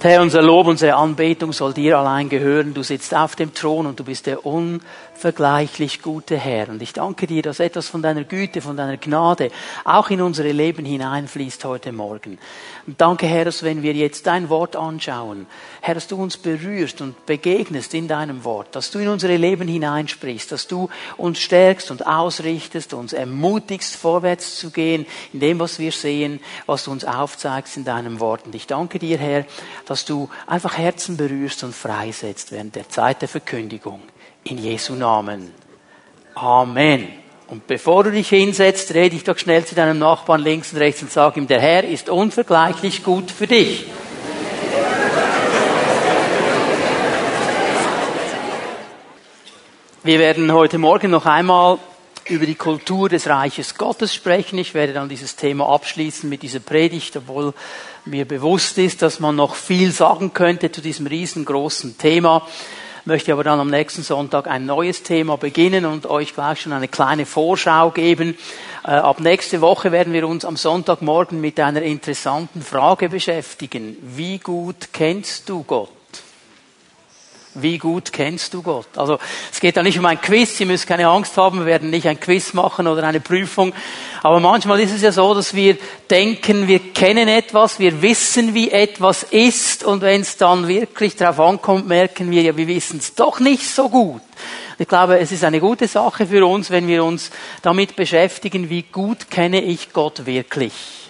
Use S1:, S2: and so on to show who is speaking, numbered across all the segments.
S1: Herr, unser Lob, unsere Anbetung soll dir allein gehören. Du sitzt auf dem Thron und du bist der unvergleichlich gute Herr. Und ich danke dir, dass etwas von deiner Güte, von deiner Gnade auch in unsere Leben hineinfließt heute Morgen. Und danke, Herr, dass wenn wir jetzt dein Wort anschauen, Herr, dass du uns berührst und begegnest in deinem Wort, dass du in unsere Leben hineinsprichst, dass du uns stärkst und ausrichtest, uns ermutigst, vorwärts zu gehen in dem, was wir sehen, was du uns aufzeigst in deinem Wort. Und ich danke dir, Herr, dass du einfach Herzen berührst und freisetzt während der Zeit der Verkündigung. In Jesu Namen. Amen. Und bevor du dich hinsetzt, rede ich doch schnell zu deinem Nachbarn links und rechts und sage ihm, der Herr ist unvergleichlich gut für dich. Wir werden heute Morgen noch einmal über die Kultur des Reiches Gottes sprechen. Ich werde dann dieses Thema abschließen mit dieser Predigt, obwohl mir bewusst ist, dass man noch viel sagen könnte zu diesem riesengroßen Thema möchte aber dann am nächsten Sonntag ein neues Thema beginnen und euch gleich schon eine kleine Vorschau geben. Äh, ab nächste Woche werden wir uns am Sonntagmorgen mit einer interessanten Frage beschäftigen. Wie gut kennst du Gott? Wie gut kennst du Gott? Also es geht da nicht um ein Quiz, Sie müssen keine Angst haben, wir werden nicht ein Quiz machen oder eine Prüfung. Aber manchmal ist es ja so, dass wir denken, wir kennen etwas, wir wissen, wie etwas ist und wenn es dann wirklich darauf ankommt, merken wir ja, wir wissen es doch nicht so gut. Ich glaube, es ist eine gute Sache für uns, wenn wir uns damit beschäftigen, wie gut kenne ich Gott wirklich.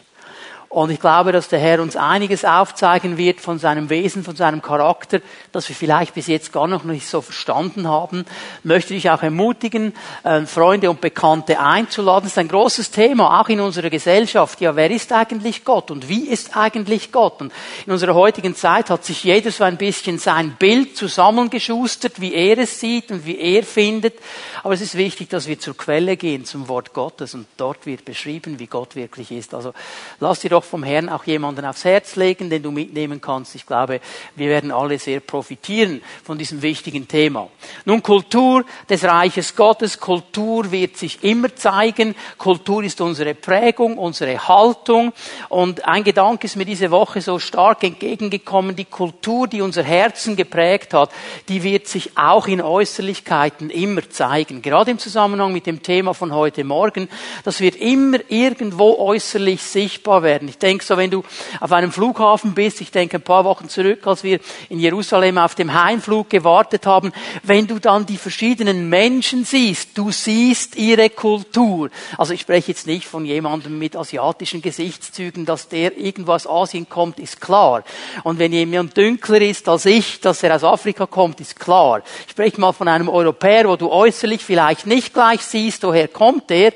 S1: Und ich glaube, dass der Herr uns einiges aufzeigen wird von seinem Wesen, von seinem Charakter, das wir vielleicht bis jetzt gar noch nicht so verstanden haben. Möchte ich auch ermutigen, äh, Freunde und Bekannte einzuladen. Das ist ein großes Thema, auch in unserer Gesellschaft. Ja, wer ist eigentlich Gott und wie ist eigentlich Gott? Und in unserer heutigen Zeit hat sich jeder so ein bisschen sein Bild zusammengeschustert, wie er es sieht und wie er findet. Aber es ist wichtig, dass wir zur Quelle gehen, zum Wort Gottes. Und dort wird beschrieben, wie Gott wirklich ist. Also lass dir doch vom Herrn auch jemanden aufs Herz legen, den du mitnehmen kannst. Ich glaube, wir werden alle sehr profitieren von diesem wichtigen Thema. Nun, Kultur des Reiches Gottes. Kultur wird sich immer zeigen. Kultur ist unsere Prägung, unsere Haltung. Und ein Gedanke ist mir diese Woche so stark entgegengekommen. Die Kultur, die unser Herzen geprägt hat, die wird sich auch in Äußerlichkeiten immer zeigen. Gerade im Zusammenhang mit dem Thema von heute Morgen. Das wird immer irgendwo äußerlich sichtbar werden. Ich denke so, wenn du auf einem Flughafen bist, ich denke ein paar Wochen zurück, als wir in Jerusalem auf dem Heimflug gewartet haben, wenn du dann die verschiedenen Menschen siehst, du siehst ihre Kultur. Also ich spreche jetzt nicht von jemandem mit asiatischen Gesichtszügen, dass der irgendwo aus Asien kommt, ist klar. Und wenn jemand dünkler ist als ich, dass er aus Afrika kommt, ist klar. Ich spreche mal von einem Europäer, wo du äußerlich vielleicht nicht gleich siehst, woher kommt er,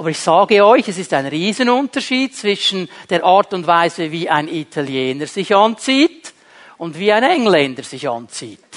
S1: aber ich sage euch, es ist ein Riesenunterschied zwischen der Art und Weise, wie ein Italiener sich anzieht und wie ein Engländer sich anzieht.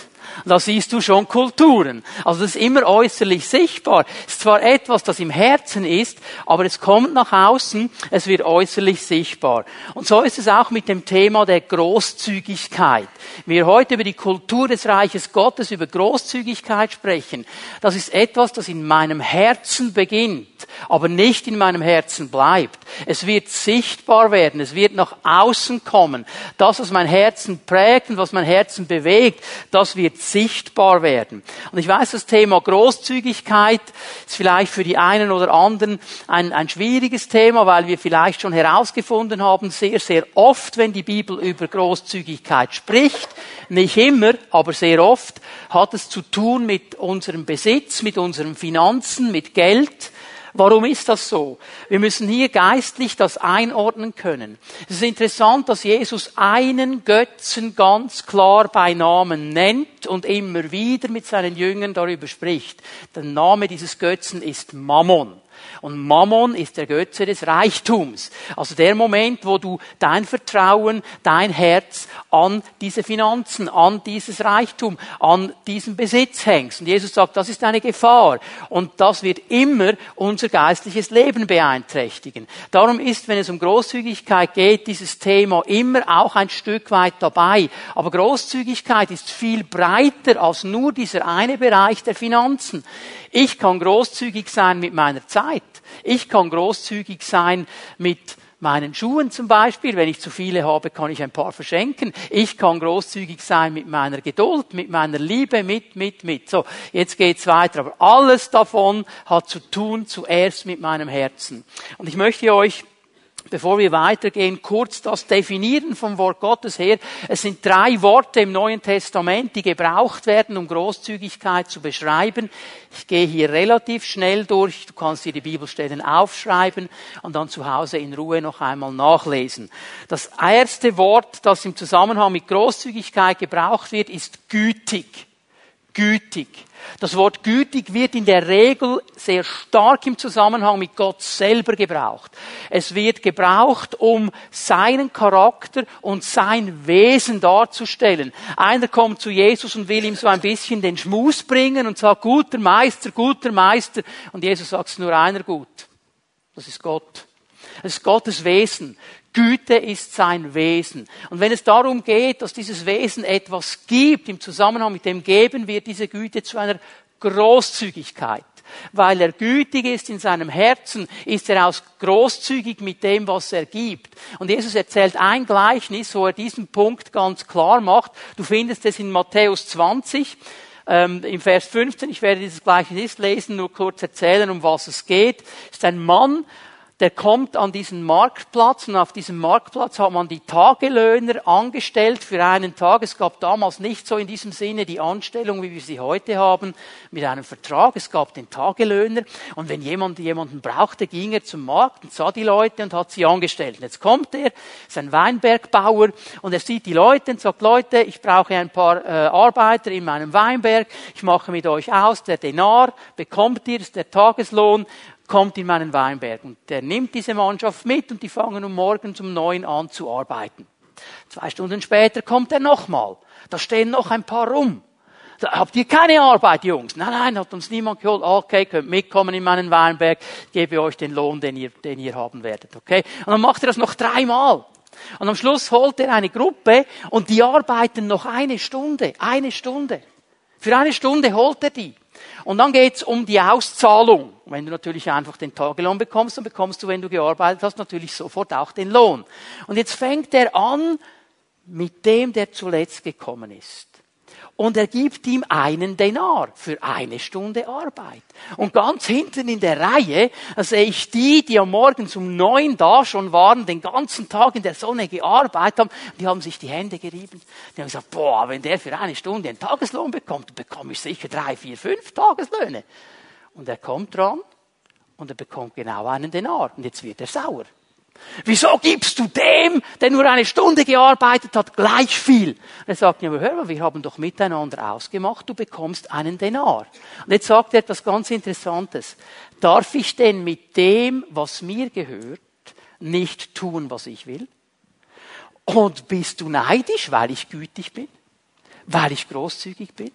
S1: Da siehst du schon Kulturen. Also das ist immer äußerlich sichtbar. Es ist zwar etwas, das im Herzen ist, aber es kommt nach außen, es wird äußerlich sichtbar. Und so ist es auch mit dem Thema der Großzügigkeit. Wir heute über die Kultur des Reiches Gottes, über Großzügigkeit sprechen. Das ist etwas, das in meinem Herzen beginnt, aber nicht in meinem Herzen bleibt. Es wird sichtbar werden, es wird nach außen kommen. Das, was mein Herzen prägt und was mein Herzen bewegt, das wird sichtbar werden. Und ich weiß, das Thema Großzügigkeit ist vielleicht für die einen oder anderen ein, ein schwieriges Thema, weil wir vielleicht schon herausgefunden haben, sehr, sehr oft, wenn die Bibel über Großzügigkeit spricht, nicht immer, aber sehr oft, hat es zu tun mit unserem Besitz, mit unseren Finanzen, mit Geld, Warum ist das so? Wir müssen hier geistlich das einordnen können. Es ist interessant, dass Jesus einen Götzen ganz klar bei Namen nennt und immer wieder mit seinen Jüngern darüber spricht. Der Name dieses Götzen ist Mammon. Und Mammon ist der Götze des Reichtums. Also der Moment, wo du dein Vertrauen, dein Herz an diese Finanzen, an dieses Reichtum, an diesen Besitz hängst. Und Jesus sagt, das ist eine Gefahr. Und das wird immer unser geistliches Leben beeinträchtigen. Darum ist, wenn es um Großzügigkeit geht, dieses Thema immer auch ein Stück weit dabei. Aber Großzügigkeit ist viel breiter als nur dieser eine Bereich der Finanzen. Ich kann großzügig sein mit meiner Zeit. Ich kann großzügig sein mit meinen Schuhen zum Beispiel. Wenn ich zu viele habe, kann ich ein paar verschenken. Ich kann großzügig sein mit meiner Geduld, mit meiner Liebe, mit, mit, mit. So, jetzt geht's weiter. Aber alles davon hat zu tun zuerst mit meinem Herzen. Und ich möchte euch bevor wir weitergehen, kurz das Definieren vom Wort Gottes her. Es sind drei Worte im Neuen Testament, die gebraucht werden, um Großzügigkeit zu beschreiben. Ich gehe hier relativ schnell durch. Du kannst dir die Bibelstellen aufschreiben und dann zu Hause in Ruhe noch einmal nachlesen. Das erste Wort, das im Zusammenhang mit Großzügigkeit gebraucht wird, ist gütig. Gütig. Das Wort gütig wird in der Regel sehr stark im Zusammenhang mit Gott selber gebraucht. Es wird gebraucht, um seinen Charakter und sein Wesen darzustellen. Einer kommt zu Jesus und will ihm so ein bisschen den Schmus bringen und sagt, guter Meister, guter Meister. Und Jesus sagt, es nur einer gut. Das ist Gott. Es ist Gottes Wesen. Güte ist sein Wesen. Und wenn es darum geht, dass dieses Wesen etwas gibt, im Zusammenhang mit dem Geben wird diese Güte zu einer Großzügigkeit. Weil er gütig ist in seinem Herzen, ist er auch großzügig mit dem, was er gibt. Und Jesus erzählt ein Gleichnis, wo er diesen Punkt ganz klar macht. Du findest es in Matthäus 20, ähm, im Vers 15. Ich werde dieses Gleichnis lesen, nur kurz erzählen, um was es geht. Ist ein Mann, der kommt an diesen Marktplatz und auf diesem Marktplatz hat man die Tagelöhner angestellt für einen Tag. Es gab damals nicht so in diesem Sinne die Anstellung, wie wir sie heute haben, mit einem Vertrag. Es gab den Tagelöhner und wenn jemand jemanden brauchte, ging er zum Markt und sah die Leute und hat sie angestellt. Und jetzt kommt er, ist ein Weinbergbauer und er sieht die Leute und sagt, Leute, ich brauche ein paar äh, Arbeiter in meinem Weinberg, ich mache mit euch aus, der Denar bekommt ihr, ist der Tageslohn kommt in meinen Weinberg. Und der nimmt diese Mannschaft mit und die fangen um morgens um neun an zu arbeiten. Zwei Stunden später kommt er nochmal. Da stehen noch ein paar rum. Da habt ihr keine Arbeit, Jungs? Nein, nein, hat uns niemand geholt. Okay, könnt mitkommen in meinen Weinberg, gebe euch den Lohn, den ihr, den ihr haben werdet. Okay? Und dann macht er das noch dreimal. Und am Schluss holt er eine Gruppe und die arbeiten noch eine Stunde. Eine Stunde. Für eine Stunde holt er die. Und dann geht's um die Auszahlung. Wenn du natürlich einfach den Tagelohn bekommst, dann bekommst du, wenn du gearbeitet hast, natürlich sofort auch den Lohn. Und jetzt fängt er an mit dem, der zuletzt gekommen ist und er gibt ihm einen Denar für eine Stunde Arbeit. Und ganz hinten in der Reihe sehe ich die, die am Morgen um neun da schon waren, den ganzen Tag in der Sonne gearbeitet haben, die haben sich die Hände gerieben. Die haben gesagt, boah, wenn der für eine Stunde einen Tageslohn bekommt, bekomme ich sicher drei, vier, fünf Tageslöhne. Und er kommt dran und er bekommt genau einen Denar. Und jetzt wird er sauer. Wieso gibst du dem, der nur eine Stunde gearbeitet hat, gleich viel? er sagt mir, hör mal, wir haben doch miteinander ausgemacht, du bekommst einen Denar. Und jetzt sagt er etwas ganz Interessantes. Darf ich denn mit dem, was mir gehört, nicht tun, was ich will? Und bist du neidisch, weil ich gütig bin? Weil ich großzügig bin?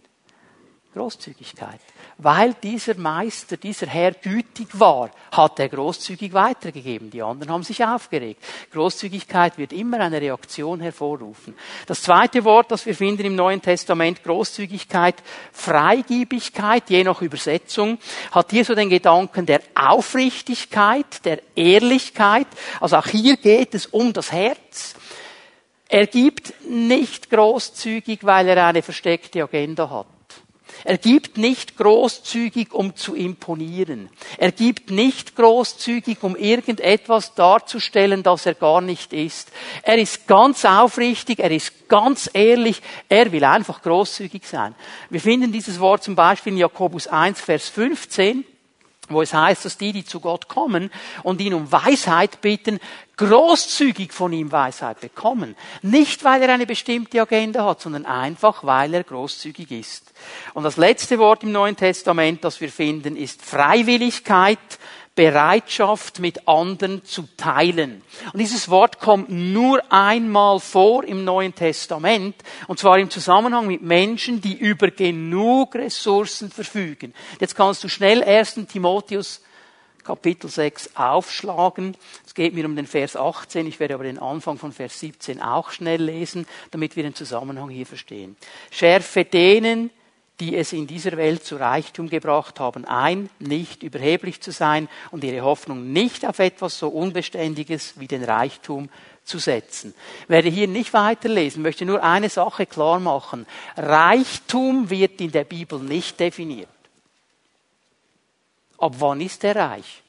S1: Großzügigkeit. Weil dieser Meister, dieser Herr gütig war, hat er großzügig weitergegeben. Die anderen haben sich aufgeregt. Großzügigkeit wird immer eine Reaktion hervorrufen. Das zweite Wort, das wir finden im Neuen Testament, Großzügigkeit, Freigiebigkeit, je nach Übersetzung, hat hier so den Gedanken der Aufrichtigkeit, der Ehrlichkeit. Also auch hier geht es um das Herz. Er gibt nicht großzügig, weil er eine versteckte Agenda hat. Er gibt nicht großzügig, um zu imponieren. Er gibt nicht großzügig, um irgendetwas darzustellen, das er gar nicht ist. Er ist ganz aufrichtig, er ist ganz ehrlich, er will einfach großzügig sein. Wir finden dieses Wort zum Beispiel in Jakobus 1, Vers 15 wo es heißt, dass die, die zu Gott kommen und ihn um Weisheit bitten, großzügig von ihm Weisheit bekommen. Nicht, weil er eine bestimmte Agenda hat, sondern einfach, weil er großzügig ist. Und das letzte Wort im Neuen Testament, das wir finden, ist Freiwilligkeit, Bereitschaft mit anderen zu teilen. Und dieses Wort kommt nur einmal vor im Neuen Testament, und zwar im Zusammenhang mit Menschen, die über genug Ressourcen verfügen. Jetzt kannst du schnell 1. Timotheus Kapitel 6 aufschlagen. Es geht mir um den Vers 18, ich werde aber den Anfang von Vers 17 auch schnell lesen, damit wir den Zusammenhang hier verstehen. Schärfe denen, die es in dieser Welt zu Reichtum gebracht haben, ein, nicht überheblich zu sein und ihre Hoffnung nicht auf etwas so Unbeständiges wie den Reichtum zu setzen. Ich werde hier nicht weiterlesen, möchte nur eine Sache klar machen. Reichtum wird in der Bibel nicht definiert. Ab wann ist er reich?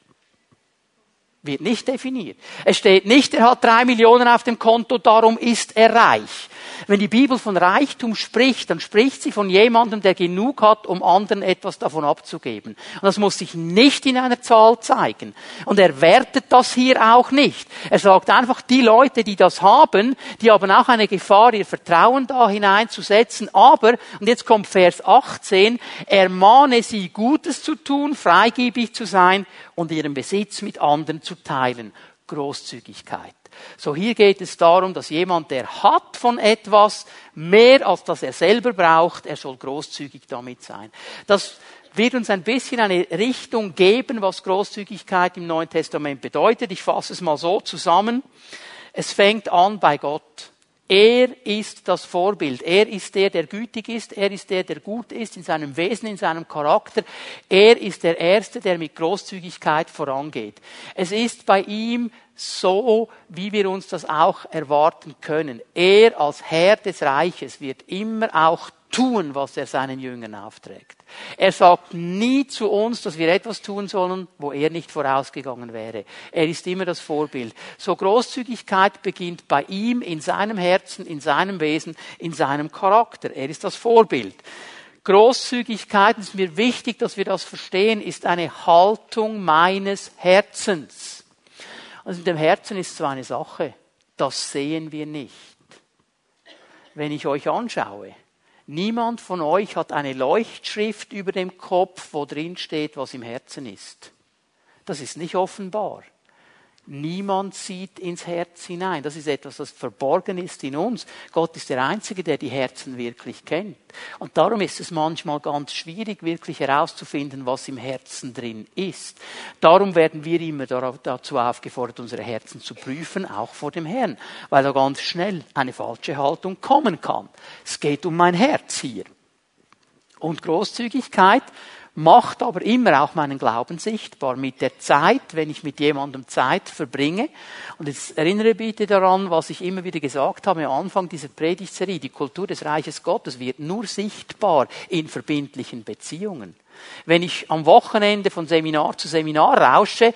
S1: Wird nicht definiert. Es steht nicht, er hat drei Millionen auf dem Konto, darum ist er reich. Wenn die Bibel von Reichtum spricht, dann spricht sie von jemandem, der genug hat, um anderen etwas davon abzugeben. Und das muss sich nicht in einer Zahl zeigen. Und er wertet das hier auch nicht. Er sagt einfach, die Leute, die das haben, die haben auch eine Gefahr, ihr Vertrauen da hineinzusetzen. Aber, und jetzt kommt Vers 18, ermahne sie, Gutes zu tun, freigebig zu sein und ihren Besitz mit anderen zu teilen. Großzügigkeit. So hier geht es darum, dass jemand, der hat von etwas mehr als das er selber braucht, er soll großzügig damit sein. Das wird uns ein bisschen eine Richtung geben, was Großzügigkeit im Neuen Testament bedeutet. Ich fasse es mal so zusammen. Es fängt an bei Gott. Er ist das Vorbild. Er ist der, der gütig ist. Er ist der, der gut ist in seinem Wesen, in seinem Charakter. Er ist der Erste, der mit Großzügigkeit vorangeht. Es ist bei ihm so, wie wir uns das auch erwarten können. Er als Herr des Reiches wird immer auch tun, was er seinen Jüngern aufträgt. Er sagt nie zu uns, dass wir etwas tun sollen, wo er nicht vorausgegangen wäre. Er ist immer das Vorbild. So Großzügigkeit beginnt bei ihm, in seinem Herzen, in seinem Wesen, in seinem Charakter. Er ist das Vorbild. Großzügigkeit, es ist mir wichtig, dass wir das verstehen, ist eine Haltung meines Herzens. Also in dem Herzen ist zwar eine Sache, das sehen wir nicht. Wenn ich euch anschaue, niemand von euch hat eine Leuchtschrift über dem Kopf, wo drin steht, was im Herzen ist. Das ist nicht offenbar. Niemand sieht ins Herz hinein. Das ist etwas, das verborgen ist in uns. Gott ist der Einzige, der die Herzen wirklich kennt. Und darum ist es manchmal ganz schwierig, wirklich herauszufinden, was im Herzen drin ist. Darum werden wir immer dazu aufgefordert, unsere Herzen zu prüfen, auch vor dem Herrn, weil da ganz schnell eine falsche Haltung kommen kann. Es geht um mein Herz hier. Und Großzügigkeit macht aber immer auch meinen Glauben sichtbar. Mit der Zeit, wenn ich mit jemandem Zeit verbringe. Und jetzt erinnere bitte daran, was ich immer wieder gesagt habe am Anfang dieser Predigtserie. Die Kultur des Reiches Gottes wird nur sichtbar in verbindlichen Beziehungen. Wenn ich am Wochenende von Seminar zu Seminar rausche,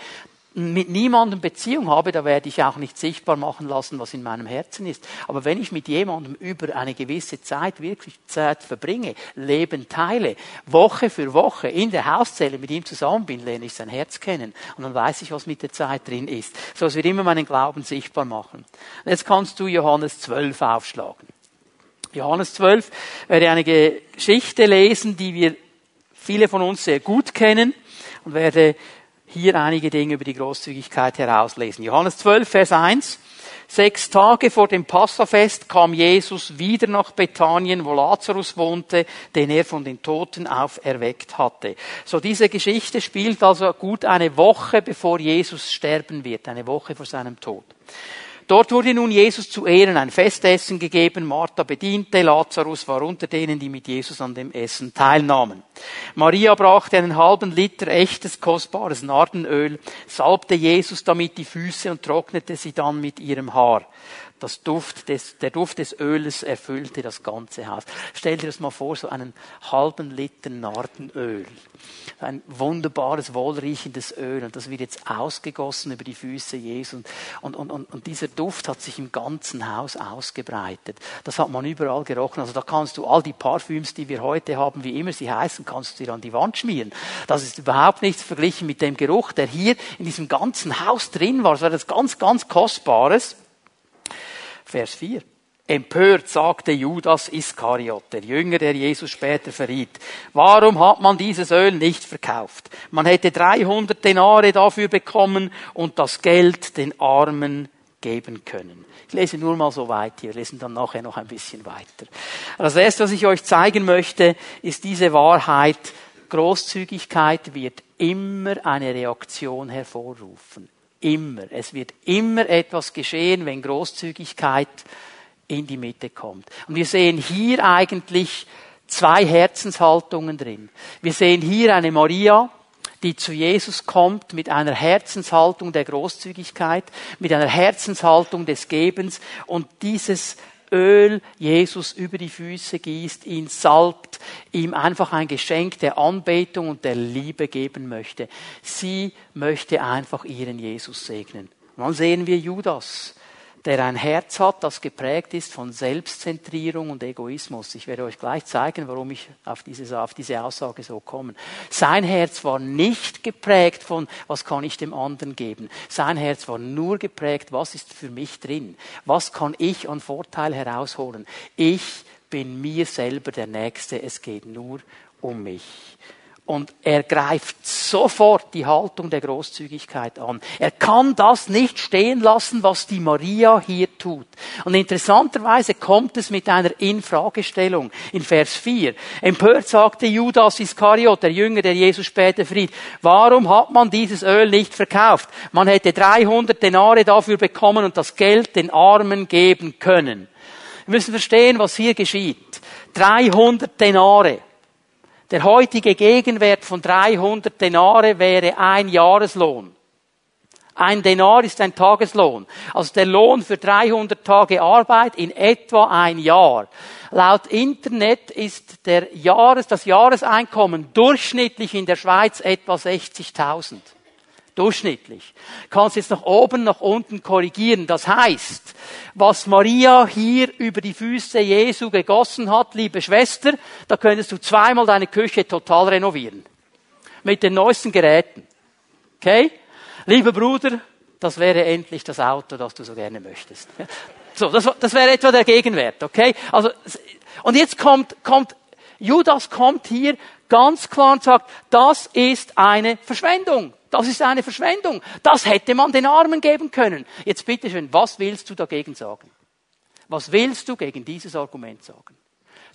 S1: mit niemandem Beziehung habe, da werde ich auch nicht sichtbar machen lassen, was in meinem Herzen ist. Aber wenn ich mit jemandem über eine gewisse Zeit wirklich Zeit verbringe, Leben teile, Woche für Woche in der Hauszelle mit ihm zusammen bin, lerne ich sein Herz kennen. Und dann weiß ich, was mit der Zeit drin ist. So dass wir immer meinen Glauben sichtbar machen. Jetzt kannst du Johannes 12 aufschlagen. Johannes 12 werde eine Geschichte lesen, die wir viele von uns sehr gut kennen und werde hier einige Dinge über die Großzügigkeit herauslesen. Johannes 12, Vers 1. Sechs Tage vor dem Passafest kam Jesus wieder nach Bethanien, wo Lazarus wohnte, den er von den Toten auferweckt hatte. So diese Geschichte spielt also gut eine Woche bevor Jesus sterben wird, eine Woche vor seinem Tod. Dort wurde nun Jesus zu Ehren ein Festessen gegeben. Martha bediente, Lazarus war unter denen, die mit Jesus an dem Essen teilnahmen. Maria brachte einen halben Liter echtes, kostbares Nardenöl, salbte Jesus damit die Füße und trocknete sie dann mit ihrem Haar. Das Duft des, der Duft des Öles erfüllte das ganze Haus. Stell dir das mal vor, so einen halben Liter Nardenöl. Ein wunderbares, wohlriechendes Öl. Und das wird jetzt ausgegossen über die Füße Jesu. Und, und, und, und dieser Duft hat sich im ganzen Haus ausgebreitet. Das hat man überall gerochen. Also da kannst du all die Parfüms, die wir heute haben, wie immer sie heißen, kannst du dir an die Wand schmieren. Das ist überhaupt nichts verglichen mit dem Geruch, der hier in diesem ganzen Haus drin war. Das war das ganz, ganz Kostbares. Vers 4. Empört sagte Judas Iskariot, der Jünger, der Jesus später verriet, warum hat man dieses Öl nicht verkauft? Man hätte 300 Denare dafür bekommen und das Geld den Armen geben können. Ich lese nur mal so weit hier, lesen dann nachher noch ein bisschen weiter. Das erste, was ich euch zeigen möchte, ist diese Wahrheit, Großzügigkeit wird immer eine Reaktion hervorrufen. Immer. Es wird immer etwas geschehen, wenn Großzügigkeit in die Mitte kommt. Und wir sehen hier eigentlich zwei Herzenshaltungen drin. Wir sehen hier eine Maria, die zu Jesus kommt mit einer Herzenshaltung der Großzügigkeit, mit einer Herzenshaltung des Gebens und dieses Öl Jesus über die Füße gießt, ihn salbt, ihm einfach ein Geschenk der Anbetung und der Liebe geben möchte. Sie möchte einfach ihren Jesus segnen. Und dann sehen wir Judas der ein Herz hat, das geprägt ist von Selbstzentrierung und Egoismus. Ich werde euch gleich zeigen, warum ich auf diese, auf diese Aussage so komme. Sein Herz war nicht geprägt von, was kann ich dem anderen geben. Sein Herz war nur geprägt, was ist für mich drin? Was kann ich an Vorteil herausholen? Ich bin mir selber der Nächste. Es geht nur um mich. Und er greift sofort die Haltung der Großzügigkeit an. Er kann das nicht stehen lassen, was die Maria hier tut. Und interessanterweise kommt es mit einer Infragestellung in Vers 4. Empört sagte Judas Iskariot, der Jünger, der Jesus später fried, warum hat man dieses Öl nicht verkauft? Man hätte 300 Denare dafür bekommen und das Geld den Armen geben können. Wir müssen verstehen, was hier geschieht. 300 Denare. Der heutige Gegenwert von 300 Denare wäre ein Jahreslohn. Ein Denar ist ein Tageslohn. Also der Lohn für 300 Tage Arbeit in etwa ein Jahr. Laut Internet ist der Jahres, das Jahreseinkommen durchschnittlich in der Schweiz etwa 60.000. Durchschnittlich. Kannst jetzt nach oben, nach unten korrigieren. Das heißt, was Maria hier über die Füße Jesu gegossen hat, liebe Schwester, da könntest du zweimal deine Küche total renovieren. Mit den neuesten Geräten. Okay? Lieber Bruder, das wäre endlich das Auto, das du so gerne möchtest. So, das, das wäre etwa der Gegenwert, okay? Also, und jetzt kommt, kommt, Judas kommt hier ganz klar und sagt, das ist eine Verschwendung. Das ist eine Verschwendung. Das hätte man den Armen geben können. Jetzt bitte schön, was willst du dagegen sagen? Was willst du gegen dieses Argument sagen?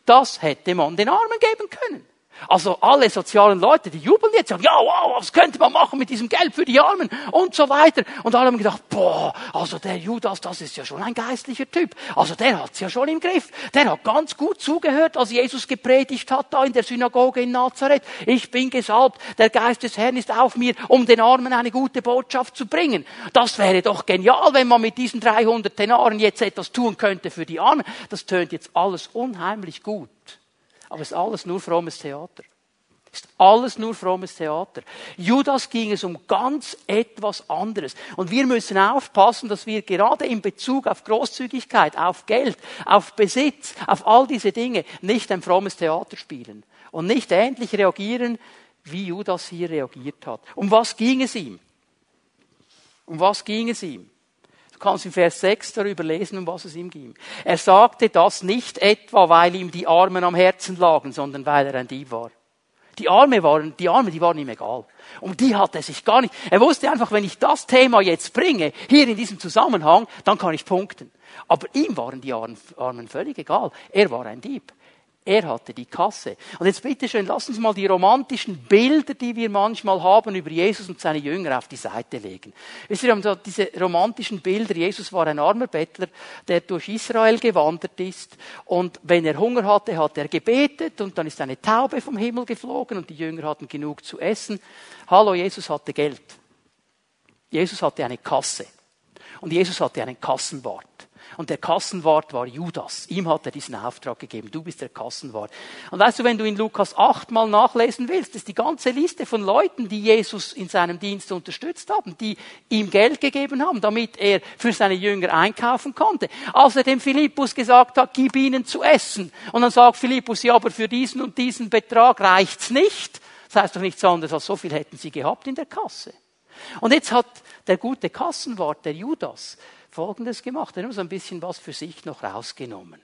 S1: Das hätte man den Armen geben können. Also alle sozialen Leute, die jubeln jetzt, sagen, ja, wow, was könnte man machen mit diesem Geld für die Armen und so weiter. Und alle haben gedacht, boah, also der Judas, das ist ja schon ein geistlicher Typ. Also der hat's ja schon im Griff. Der hat ganz gut zugehört, als Jesus gepredigt hat da in der Synagoge in Nazareth. Ich bin gesalbt, der Geist des Herrn ist auf mir, um den Armen eine gute Botschaft zu bringen. Das wäre doch genial, wenn man mit diesen 300 Denaren jetzt etwas tun könnte für die Armen. Das tönt jetzt alles unheimlich gut. Aber es ist alles nur frommes Theater. Ist alles nur frommes Theater. Judas ging es um ganz etwas anderes. Und wir müssen aufpassen, dass wir gerade in Bezug auf Großzügigkeit, auf Geld, auf Besitz, auf all diese Dinge nicht ein frommes Theater spielen. Und nicht ähnlich reagieren, wie Judas hier reagiert hat. Um was ging es ihm? Um was ging es ihm? Du kannst in Vers 6 darüber lesen, um was es ihm ging. Er sagte das nicht etwa, weil ihm die Armen am Herzen lagen, sondern weil er ein Dieb war. Die Arme waren, die Arme, die waren ihm egal. Um die hat er sich gar nicht. Er wusste einfach, wenn ich das Thema jetzt bringe, hier in diesem Zusammenhang, dann kann ich punkten. Aber ihm waren die Armen völlig egal. Er war ein Dieb. Er hatte die Kasse. Und jetzt bitte schön, lass uns mal die romantischen Bilder, die wir manchmal haben über Jesus und seine Jünger auf die Seite legen. Wir haben diese romantischen Bilder. Jesus war ein armer Bettler, der durch Israel gewandert ist. Und wenn er Hunger hatte, hat er gebetet und dann ist eine Taube vom Himmel geflogen und die Jünger hatten genug zu essen. Hallo, Jesus hatte Geld. Jesus hatte eine Kasse. Und Jesus hatte einen Kassenwart. Und der Kassenwart war Judas. Ihm hat er diesen Auftrag gegeben. Du bist der Kassenwart. Und weißt du, wenn du in Lukas 8 mal nachlesen willst, ist die ganze Liste von Leuten, die Jesus in seinem Dienst unterstützt haben, die ihm Geld gegeben haben, damit er für seine Jünger einkaufen konnte. Als er dem Philippus gesagt hat, gib ihnen zu essen. Und dann sagt Philippus, ja, aber für diesen und diesen Betrag reicht's nicht. Das heißt doch nichts anderes als so viel hätten sie gehabt in der Kasse. Und jetzt hat der gute Kassenwart, der Judas, Folgendes gemacht. Er hat so ein bisschen was für sich noch rausgenommen.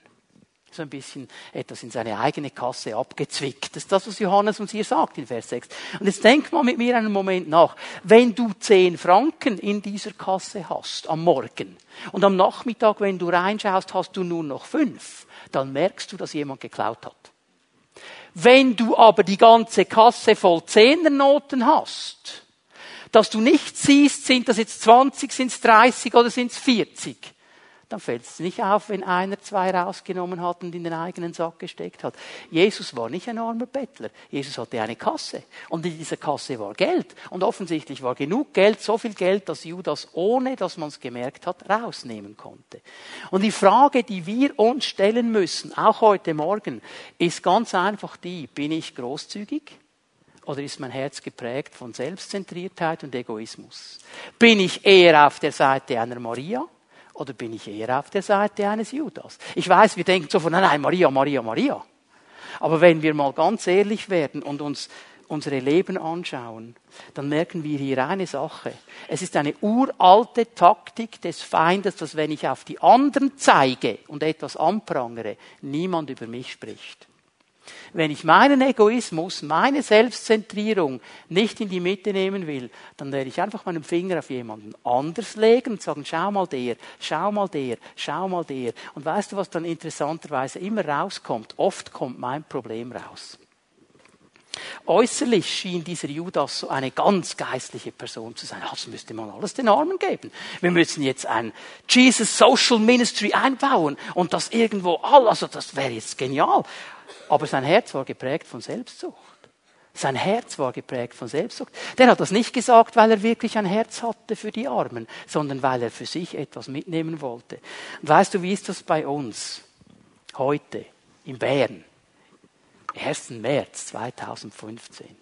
S1: So ein bisschen etwas in seine eigene Kasse abgezwickt. Das ist das, was Johannes uns hier sagt in Vers 6. Und jetzt denk mal mit mir einen Moment nach. Wenn du zehn Franken in dieser Kasse hast am Morgen und am Nachmittag, wenn du reinschaust, hast du nur noch fünf, dann merkst du, dass jemand geklaut hat. Wenn du aber die ganze Kasse voll Zehnernoten hast, dass du nicht siehst, sind das jetzt 20, sind es 30 oder sind es 40, dann fällt es nicht auf, wenn einer zwei rausgenommen hat und in den eigenen Sack gesteckt hat. Jesus war nicht ein armer Bettler. Jesus hatte eine Kasse. Und in dieser Kasse war Geld. Und offensichtlich war genug Geld, so viel Geld, dass Judas, ohne dass man es gemerkt hat, rausnehmen konnte. Und die Frage, die wir uns stellen müssen, auch heute Morgen, ist ganz einfach die, bin ich großzügig? Oder ist mein Herz geprägt von Selbstzentriertheit und Egoismus? Bin ich eher auf der Seite einer Maria? Oder bin ich eher auf der Seite eines Judas? Ich weiß, wir denken so von, nein, nein, Maria, Maria, Maria. Aber wenn wir mal ganz ehrlich werden und uns unsere Leben anschauen, dann merken wir hier eine Sache. Es ist eine uralte Taktik des Feindes, dass wenn ich auf die anderen zeige und etwas anprangere, niemand über mich spricht. Wenn ich meinen Egoismus, meine Selbstzentrierung nicht in die Mitte nehmen will, dann werde ich einfach meinen Finger auf jemanden anders legen und sagen, schau mal der, schau mal der, schau mal der. Und weißt du, was dann interessanterweise immer rauskommt? Oft kommt mein Problem raus. Äußerlich schien dieser Judas so eine ganz geistliche Person zu sein. Das müsste man alles den Armen geben. Wir müssen jetzt ein Jesus Social Ministry einbauen und das irgendwo all, also das wäre jetzt genial. Aber sein Herz war geprägt von Selbstsucht. Sein Herz war geprägt von Selbstsucht. Der hat das nicht gesagt, weil er wirklich ein Herz hatte für die Armen, sondern weil er für sich etwas mitnehmen wollte. Und weißt du, wie ist das bei uns heute in Bern? 1. März 2015.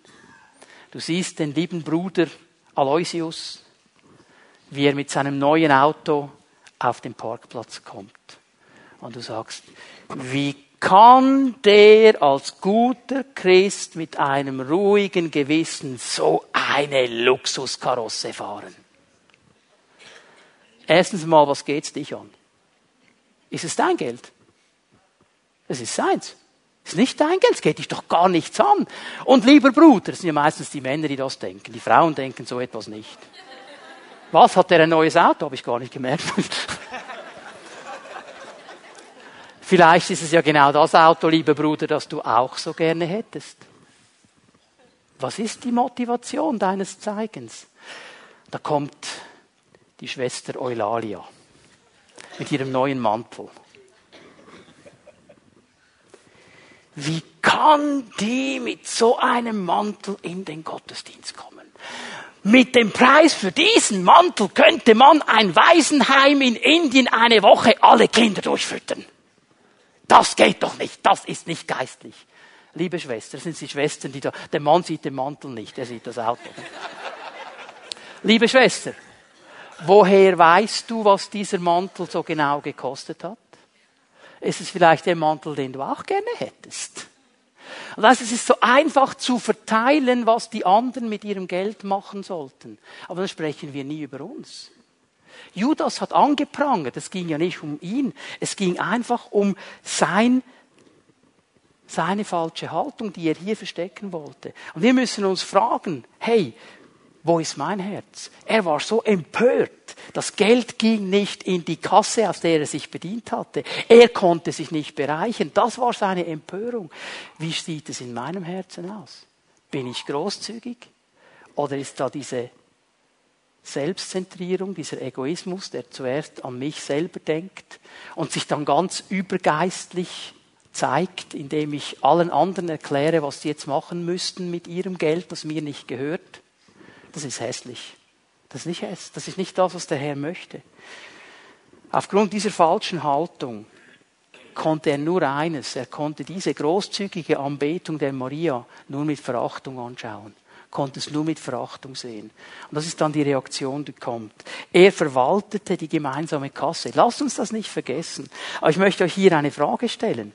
S1: Du siehst den lieben Bruder Aloysius, wie er mit seinem neuen Auto auf den Parkplatz kommt. Und du sagst, wie kann der als guter Christ mit einem ruhigen Gewissen so eine Luxuskarosse fahren? Erstens mal, was geht's dich an? Ist es dein Geld? Es ist seins. Es ist nicht dein Geld, es geht dich doch gar nichts an. Und lieber Bruder, das sind ja meistens die Männer, die das denken. Die Frauen denken so etwas nicht. Was, hat der ein neues Auto? Habe ich gar nicht gemerkt. Vielleicht ist es ja genau das Auto, lieber Bruder, das du auch so gerne hättest. Was ist die Motivation deines Zeigens? Da kommt die Schwester Eulalia mit ihrem neuen Mantel. Wie kann die mit so einem Mantel in den Gottesdienst kommen? Mit dem Preis für diesen Mantel könnte man ein Waisenheim in Indien eine Woche alle Kinder durchfüttern. Das geht doch nicht, das ist nicht geistlich. Liebe Schwester, das sind die Schwestern, die da, der Mann sieht den Mantel nicht, er sieht das Auto. Liebe Schwester, woher weißt du, was dieser Mantel so genau gekostet hat? Ist es vielleicht der Mantel, den du auch gerne hättest? Und weißt, es ist so einfach zu verteilen, was die anderen mit ihrem Geld machen sollten. Aber dann sprechen wir nie über uns. Judas hat angeprangert, es ging ja nicht um ihn, es ging einfach um sein, seine falsche Haltung, die er hier verstecken wollte. Und wir müssen uns fragen, hey, wo ist mein Herz? Er war so empört. Das Geld ging nicht in die Kasse, aus der er sich bedient hatte. Er konnte sich nicht bereichern. Das war seine Empörung. Wie sieht es in meinem Herzen aus? Bin ich großzügig? Oder ist da diese Selbstzentrierung, dieser Egoismus, der zuerst an mich selber denkt und sich dann ganz übergeistlich zeigt, indem ich allen anderen erkläre, was sie jetzt machen müssten mit ihrem Geld, das mir nicht gehört. Das ist hässlich. Das ist nicht hässlich. Das ist nicht das, was der Herr möchte. Aufgrund dieser falschen Haltung konnte er nur eines. Er konnte diese großzügige Anbetung der Maria nur mit Verachtung anschauen konnte es nur mit Verachtung sehen. Und das ist dann die Reaktion, die kommt. Er verwaltete die gemeinsame Kasse. Lasst uns das nicht vergessen. Aber ich möchte euch hier eine Frage stellen.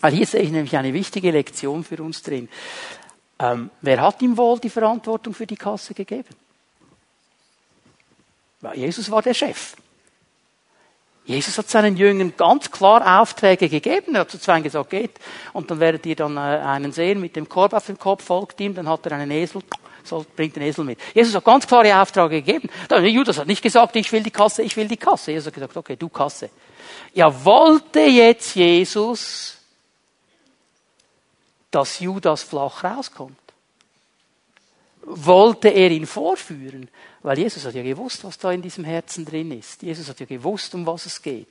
S1: Weil hier sehe ich nämlich eine wichtige Lektion für uns drin. Ähm, wer hat ihm wohl die Verantwortung für die Kasse gegeben? Jesus war der Chef. Jesus hat seinen Jüngern ganz klar Aufträge gegeben. Er hat zu zwei gesagt, geht. Und dann werdet ihr dann äh, einen sehen mit dem Korb auf dem Kopf, folgt ihm, dann hat er einen Esel, bringt den Esel mit. Jesus hat ganz klare Aufträge gegeben. Dann, Judas hat nicht gesagt, ich will die Kasse, ich will die Kasse. Jesus hat gesagt, okay, du Kasse. Ja, wollte jetzt Jesus, dass Judas flach rauskommt? wollte er ihn vorführen? Weil Jesus hat ja gewusst, was da in diesem Herzen drin ist. Jesus hat ja gewusst, um was es geht.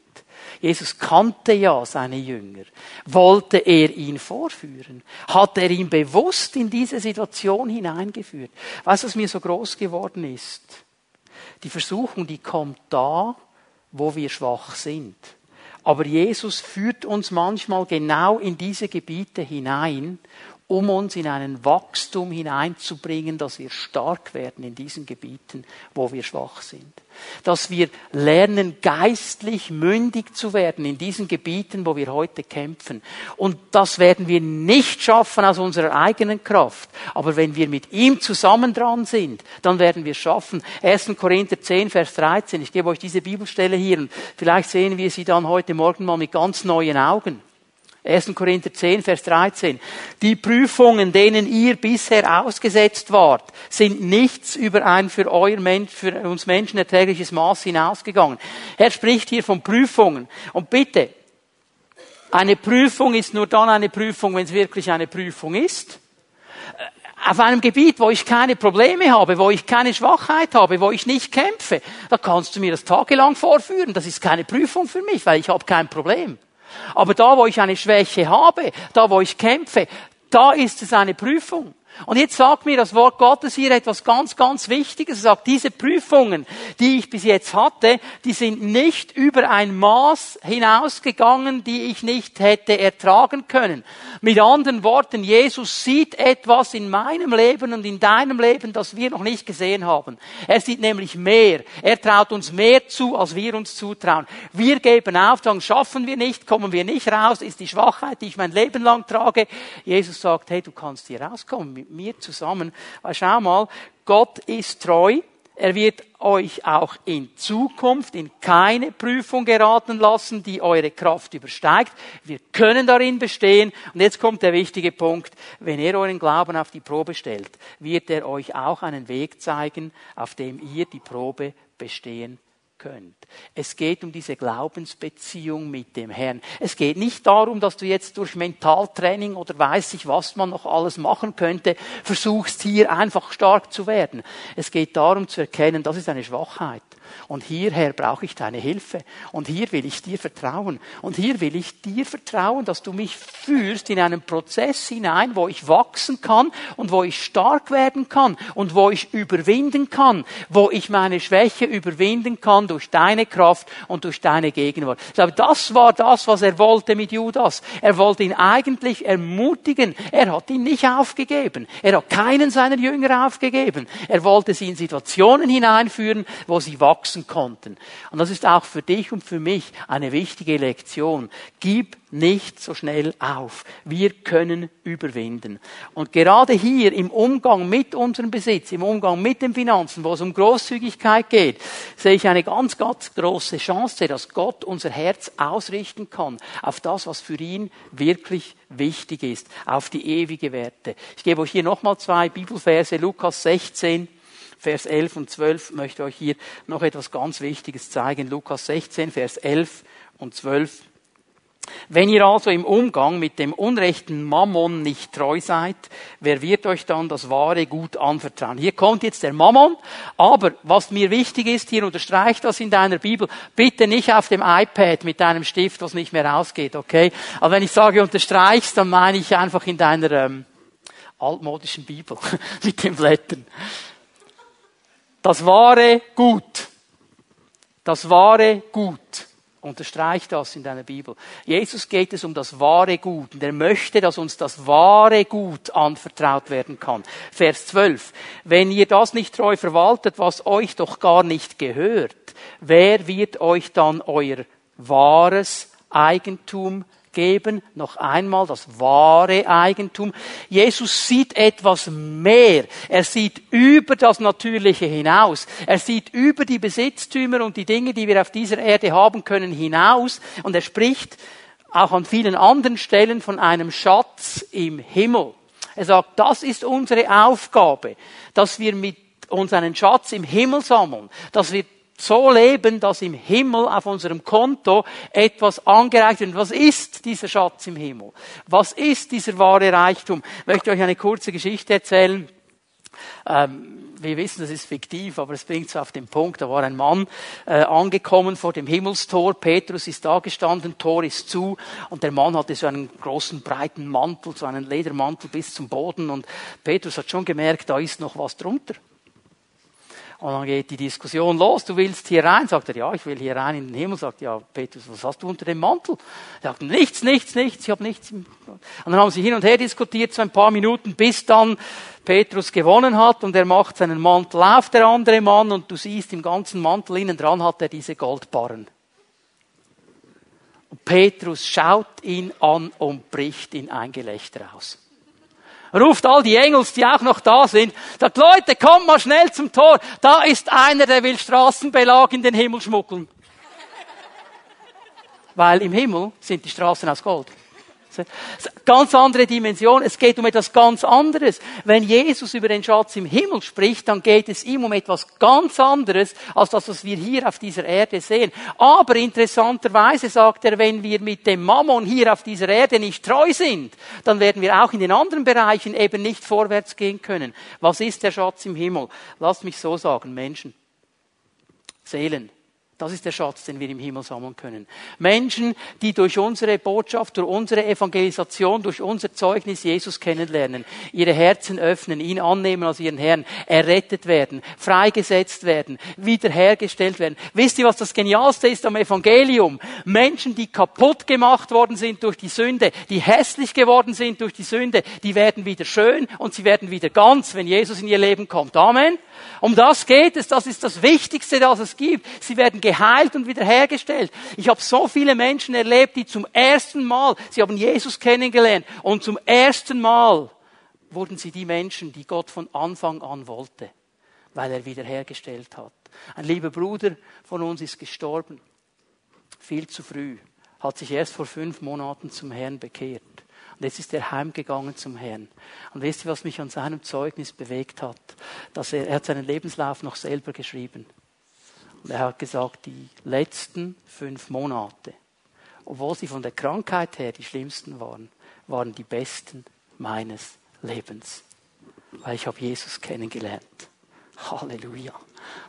S1: Jesus kannte ja seine Jünger. Wollte er ihn vorführen? Hat er ihn bewusst in diese Situation hineingeführt? Weißt du, was mir so groß geworden ist? Die Versuchung, die kommt da, wo wir schwach sind. Aber Jesus führt uns manchmal genau in diese Gebiete hinein, um uns in einen Wachstum hineinzubringen, dass wir stark werden in diesen Gebieten, wo wir schwach sind. Dass wir lernen, geistlich mündig zu werden in diesen Gebieten, wo wir heute kämpfen. Und das werden wir nicht schaffen aus unserer eigenen Kraft. Aber wenn wir mit ihm zusammen dran sind, dann werden wir es schaffen. 1. Korinther 10, Vers 13. Ich gebe euch diese Bibelstelle hier und vielleicht sehen wir sie dann heute Morgen mal mit ganz neuen Augen. 1. Korinther 10, Vers 13. Die Prüfungen, denen ihr bisher ausgesetzt wart, sind nichts über ein für, euer Mensch, für uns Menschen erträgliches Maß hinausgegangen. Er spricht hier von Prüfungen. Und bitte, eine Prüfung ist nur dann eine Prüfung, wenn es wirklich eine Prüfung ist. Auf einem Gebiet, wo ich keine Probleme habe, wo ich keine Schwachheit habe, wo ich nicht kämpfe, da kannst du mir das tagelang vorführen. Das ist keine Prüfung für mich, weil ich habe kein Problem. Aber da, wo ich eine Schwäche habe, da, wo ich kämpfe, da ist es eine Prüfung. Und jetzt sagt mir das Wort Gottes hier etwas ganz, ganz Wichtiges. Es sagt, diese Prüfungen, die ich bis jetzt hatte, die sind nicht über ein Maß hinausgegangen, die ich nicht hätte ertragen können. Mit anderen Worten, Jesus sieht etwas in meinem Leben und in deinem Leben, das wir noch nicht gesehen haben. Er sieht nämlich mehr. Er traut uns mehr zu, als wir uns zutrauen. Wir geben auf, dann schaffen wir nicht, kommen wir nicht raus, ist die Schwachheit, die ich mein Leben lang trage. Jesus sagt, hey, du kannst hier rauskommen mit mir zusammen. Weil schau mal, Gott ist treu. Er wird euch auch in Zukunft in keine Prüfung geraten lassen, die eure Kraft übersteigt. Wir können darin bestehen. Und jetzt kommt der wichtige Punkt. Wenn er euren Glauben auf die Probe stellt, wird er euch auch einen Weg zeigen, auf dem ihr die Probe bestehen könnt. Es geht um diese Glaubensbeziehung mit dem Herrn. Es geht nicht darum, dass du jetzt durch Mentaltraining oder weiß ich, was man noch alles machen könnte, versuchst hier einfach stark zu werden. Es geht darum zu erkennen, das ist eine Schwachheit. Und hierher brauche ich deine Hilfe. Und hier will ich dir vertrauen. Und hier will ich dir vertrauen, dass du mich führst in einen Prozess hinein, wo ich wachsen kann und wo ich stark werden kann und wo ich überwinden kann, wo ich meine Schwäche überwinden kann durch deine Kraft und durch deine Gegenwart. Ich glaube, das war das, was er wollte mit Judas. Er wollte ihn eigentlich ermutigen. Er hat ihn nicht aufgegeben. Er hat keinen seiner Jünger aufgegeben. Er wollte sie in Situationen hineinführen, wo sie wachsen wachsen konnten. Und das ist auch für dich und für mich eine wichtige Lektion. Gib nicht so schnell auf. Wir können überwinden. Und gerade hier im Umgang mit unserem Besitz, im Umgang mit den Finanzen, wo es um Großzügigkeit geht, sehe ich eine ganz, ganz große Chance, dass Gott unser Herz ausrichten kann auf das, was für ihn wirklich wichtig ist, auf die ewige Werte. Ich gebe euch hier nochmal zwei Bibelverse, Lukas 16, Vers 11 und 12 möchte euch hier noch etwas ganz Wichtiges zeigen. Lukas 16, Vers 11 und 12. Wenn ihr also im Umgang mit dem unrechten Mammon nicht treu seid, wer wird euch dann das wahre Gut anvertrauen? Hier kommt jetzt der Mammon, aber was mir wichtig ist, hier unterstreicht das in deiner Bibel, bitte nicht auf dem iPad mit deinem Stift, was nicht mehr rausgeht, okay? Aber wenn ich sage unterstreichst, dann meine ich einfach in deiner ähm, altmodischen Bibel mit den Blättern. Das wahre Gut. Das wahre Gut. Unterstreich das in deiner Bibel. Jesus geht es um das wahre Gut und er möchte, dass uns das wahre Gut anvertraut werden kann. Vers 12. Wenn ihr das nicht treu verwaltet, was euch doch gar nicht gehört, wer wird euch dann euer wahres Eigentum geben. Noch einmal das wahre Eigentum. Jesus sieht etwas mehr. Er sieht über das Natürliche hinaus. Er sieht über die Besitztümer und die Dinge, die wir auf dieser Erde haben können, hinaus. Und er spricht auch an vielen anderen Stellen von einem Schatz im Himmel. Er sagt, das ist unsere Aufgabe, dass wir mit uns einen Schatz im Himmel sammeln, dass wir so leben, dass im Himmel auf unserem Konto etwas angereicht wird. Was ist dieser Schatz im Himmel? Was ist dieser wahre Reichtum? Ich möchte euch eine kurze Geschichte erzählen. Ähm, wir wissen, das ist fiktiv, aber es bringt es auf den Punkt. Da war ein Mann äh, angekommen vor dem Himmelstor. Petrus ist da gestanden, Tor ist zu und der Mann hatte so einen großen breiten Mantel, so einen Ledermantel bis zum Boden und Petrus hat schon gemerkt, da ist noch was drunter. Und dann geht die Diskussion los, du willst hier rein? Sagt er, ja, ich will hier rein in den Himmel. Sagt, ja, Petrus, was hast du unter dem Mantel? Er sagt, nichts, nichts, nichts, ich habe nichts. Und dann haben sie hin und her diskutiert, so ein paar Minuten, bis dann Petrus gewonnen hat und er macht seinen Mantel auf, der andere Mann, und du siehst, im ganzen Mantel innen dran hat er diese Goldbarren. Und Petrus schaut ihn an und bricht in ein Gelächter aus ruft all die Engels, die auch noch da sind, sagt, Leute, kommt mal schnell zum Tor, da ist einer, der will Straßenbelag in den Himmel schmuggeln. Weil im Himmel sind die Straßen aus Gold. Ganz andere Dimension. Es geht um etwas ganz anderes. Wenn Jesus über den Schatz im Himmel spricht, dann geht es ihm um etwas ganz anderes als das, was wir hier auf dieser Erde sehen. Aber interessanterweise sagt er, wenn wir mit dem Mammon hier auf dieser Erde nicht treu sind, dann werden wir auch in den anderen Bereichen eben nicht vorwärts gehen können. Was ist der Schatz im Himmel? Lasst mich so sagen, Menschen. Seelen. Das ist der Schatz, den wir im Himmel sammeln können. Menschen, die durch unsere Botschaft, durch unsere Evangelisation, durch unser Zeugnis Jesus kennenlernen, ihre Herzen öffnen, ihn annehmen als ihren Herrn, errettet werden, freigesetzt werden, wiederhergestellt werden. Wisst ihr, was das Genialste ist am Evangelium? Menschen, die kaputt gemacht worden sind durch die Sünde, die hässlich geworden sind durch die Sünde, die werden wieder schön und sie werden wieder ganz, wenn Jesus in ihr Leben kommt. Amen. Um das geht es, das ist das Wichtigste, das es gibt. Sie werden geheilt und wiederhergestellt. Ich habe so viele Menschen erlebt, die zum ersten Mal, sie haben Jesus kennengelernt und zum ersten Mal wurden sie die Menschen, die Gott von Anfang an wollte, weil er wiederhergestellt hat. Ein lieber Bruder von uns ist gestorben, viel zu früh, hat sich erst vor fünf Monaten zum Herrn bekehrt. Und jetzt ist er heimgegangen zum Herrn. Und wisst ihr, was mich an seinem Zeugnis bewegt hat? Dass er, er hat seinen Lebenslauf noch selber geschrieben. Und er hat gesagt, die letzten fünf Monate, obwohl sie von der Krankheit her die schlimmsten waren, waren die besten meines Lebens. Weil ich habe Jesus kennengelernt. Halleluja.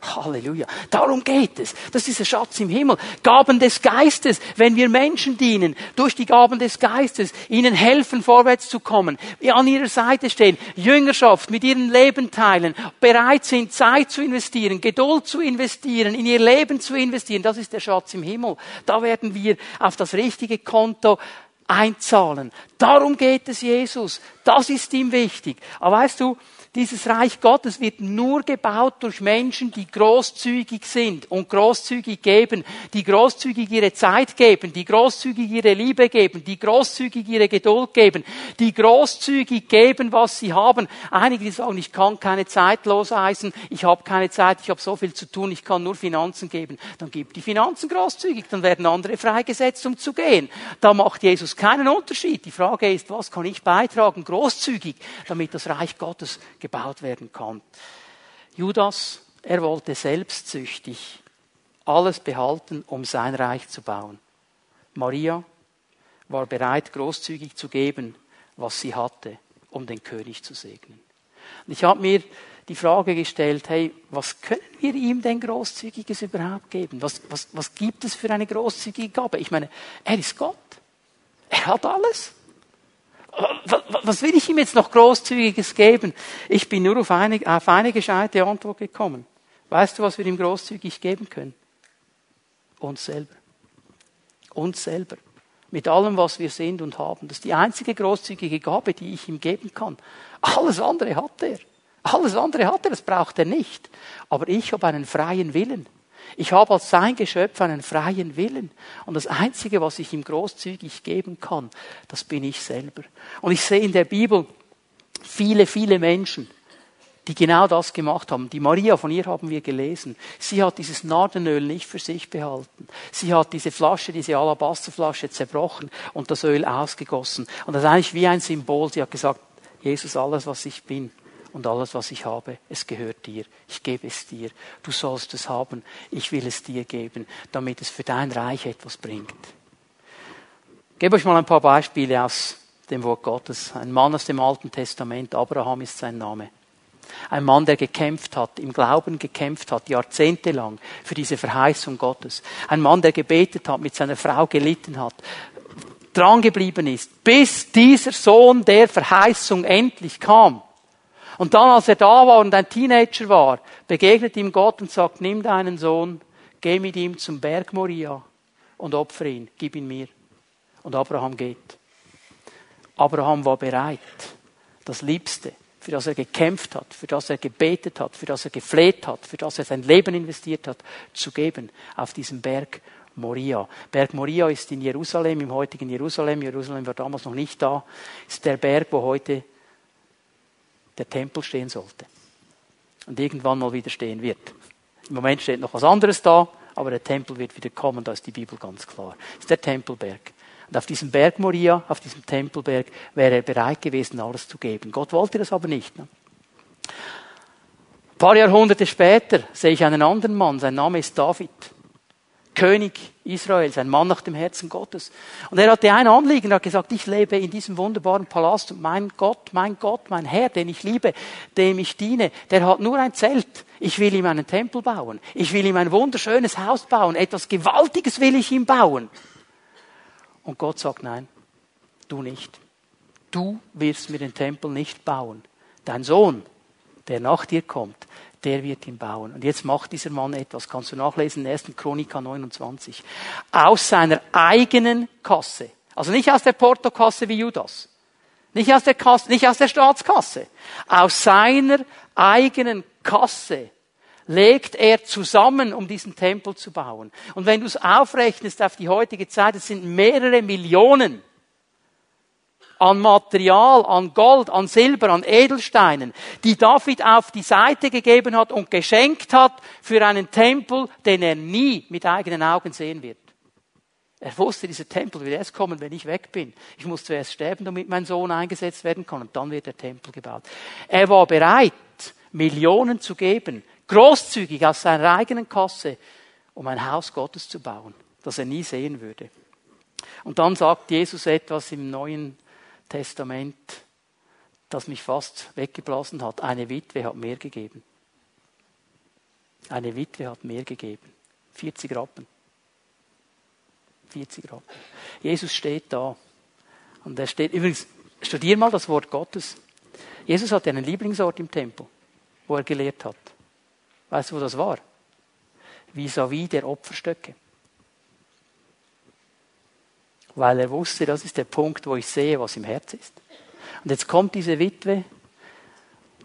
S1: Halleluja. Darum geht es. Das ist dieser Schatz im Himmel. Gaben des Geistes. Wenn wir Menschen dienen, durch die Gaben des Geistes, ihnen helfen, vorwärts zu kommen, an ihrer Seite stehen, Jüngerschaft mit ihrem Leben teilen, bereit sind, Zeit zu investieren, Geduld zu investieren, in ihr Leben zu investieren, das ist der Schatz im Himmel. Da werden wir auf das richtige Konto einzahlen. Darum geht es Jesus. Das ist ihm wichtig. Aber weißt du, dieses Reich Gottes wird nur gebaut durch Menschen, die großzügig sind und großzügig geben, die großzügig ihre Zeit geben, die großzügig ihre Liebe geben, die großzügig ihre Geduld geben, die großzügig geben, was sie haben. Einige die sagen, ich kann keine Zeit loseisen, ich habe keine Zeit, ich habe so viel zu tun, ich kann nur Finanzen geben. Dann gibt die Finanzen großzügig, dann werden andere freigesetzt, um zu gehen. Da macht Jesus keinen Unterschied. Die Frage ist, was kann ich beitragen, großzügig, damit das Reich Gottes gebaut werden kann. Judas, er wollte selbstsüchtig alles behalten, um sein Reich zu bauen. Maria war bereit, großzügig zu geben, was sie hatte, um den König zu segnen. Und ich habe mir die Frage gestellt, hey, was können wir ihm denn Großzügiges überhaupt geben? Was, was, was gibt es für eine großzügige Gabe? Ich meine, er ist Gott. Er hat alles was will ich ihm jetzt noch Großzügiges geben? Ich bin nur auf eine, auf eine gescheite Antwort gekommen. Weißt du, was wir ihm großzügig geben können? Uns selber. Uns selber. Mit allem, was wir sind und haben. Das ist die einzige großzügige Gabe, die ich ihm geben kann. Alles andere hat er. Alles andere hat er, das braucht er nicht. Aber ich habe einen freien Willen. Ich habe als sein Geschöpf einen freien Willen. Und das Einzige, was ich ihm großzügig geben kann, das bin ich selber. Und ich sehe in der Bibel viele, viele Menschen, die genau das gemacht haben. Die Maria, von ihr haben wir gelesen. Sie hat dieses Nardenöl nicht für sich behalten. Sie hat diese Flasche, diese Alabasterflasche zerbrochen und das Öl ausgegossen. Und das ist eigentlich wie ein Symbol. Sie hat gesagt, Jesus, alles, was ich bin, und alles, was ich habe, es gehört dir. Ich gebe es dir. Du sollst es haben. Ich will es dir geben, damit es für dein Reich etwas bringt. Ich gebe euch mal ein paar Beispiele aus dem Wort Gottes. Ein Mann aus dem Alten Testament, Abraham ist sein Name. Ein Mann, der gekämpft hat, im Glauben gekämpft hat, jahrzehntelang für diese Verheißung Gottes. Ein Mann, der gebetet hat, mit seiner Frau gelitten hat, dran geblieben ist, bis dieser Sohn der Verheißung endlich kam. Und dann, als er da war und ein Teenager war, begegnet ihm Gott und sagt, nimm deinen Sohn, geh mit ihm zum Berg Moria und opfere ihn, gib ihn mir. Und Abraham geht. Abraham war bereit, das Liebste, für das er gekämpft hat, für das er gebetet hat, für das er gefleht hat, für das er sein Leben investiert hat, zu geben auf diesem Berg Moria. Berg Moria ist in Jerusalem, im heutigen Jerusalem. Jerusalem war damals noch nicht da. Ist der Berg, wo heute der Tempel stehen sollte. Und irgendwann mal wieder stehen wird. Im Moment steht noch was anderes da, aber der Tempel wird wieder kommen, da ist die Bibel ganz klar. Das ist der Tempelberg. Und auf diesem Berg Moria, auf diesem Tempelberg, wäre er bereit gewesen, alles zu geben. Gott wollte das aber nicht. Ne? Ein paar Jahrhunderte später sehe ich einen anderen Mann, sein Name ist David. König Israels, ein Mann nach dem Herzen Gottes. Und er hatte ein Anliegen, er hat gesagt, ich lebe in diesem wunderbaren Palast und mein Gott, mein Gott, mein Herr, den ich liebe, dem ich diene, der hat nur ein Zelt. Ich will ihm einen Tempel bauen. Ich will ihm ein wunderschönes Haus bauen. Etwas Gewaltiges will ich ihm bauen. Und Gott sagt, nein, du nicht. Du wirst mir den Tempel nicht bauen. Dein Sohn, der nach dir kommt, der wird ihn bauen. Und jetzt macht dieser Mann etwas, kannst du nachlesen, in 1. Chronika 29. Aus seiner eigenen Kasse. Also nicht aus der Portokasse wie Judas. Nicht aus der Kasse, nicht aus der Staatskasse. Aus seiner eigenen Kasse legt er zusammen, um diesen Tempel zu bauen. Und wenn du es aufrechnest auf die heutige Zeit, es sind mehrere Millionen an Material, an Gold, an Silber, an Edelsteinen, die David auf die Seite gegeben hat und geschenkt hat für einen Tempel, den er nie mit eigenen Augen sehen wird. Er wusste, dieser Tempel wird erst kommen, wenn ich weg bin. Ich muss zuerst sterben, damit mein Sohn eingesetzt werden kann und dann wird der Tempel gebaut. Er war bereit, Millionen zu geben, großzügig aus seiner eigenen Kasse, um ein Haus Gottes zu bauen, das er nie sehen würde. Und dann sagt Jesus etwas im Neuen Testament, das mich fast weggeblasen hat. Eine Witwe hat mehr gegeben. Eine Witwe hat mehr gegeben. 40 Rappen. 40 Rappen. Jesus steht da. Und er steht, übrigens, studier mal das Wort Gottes. Jesus hatte einen Lieblingsort im Tempel, wo er gelehrt hat. Weißt du, wo das war? Vis-à-vis -vis der Opferstöcke weil er wusste, das ist der Punkt, wo ich sehe, was im Herz ist. Und jetzt kommt diese Witwe,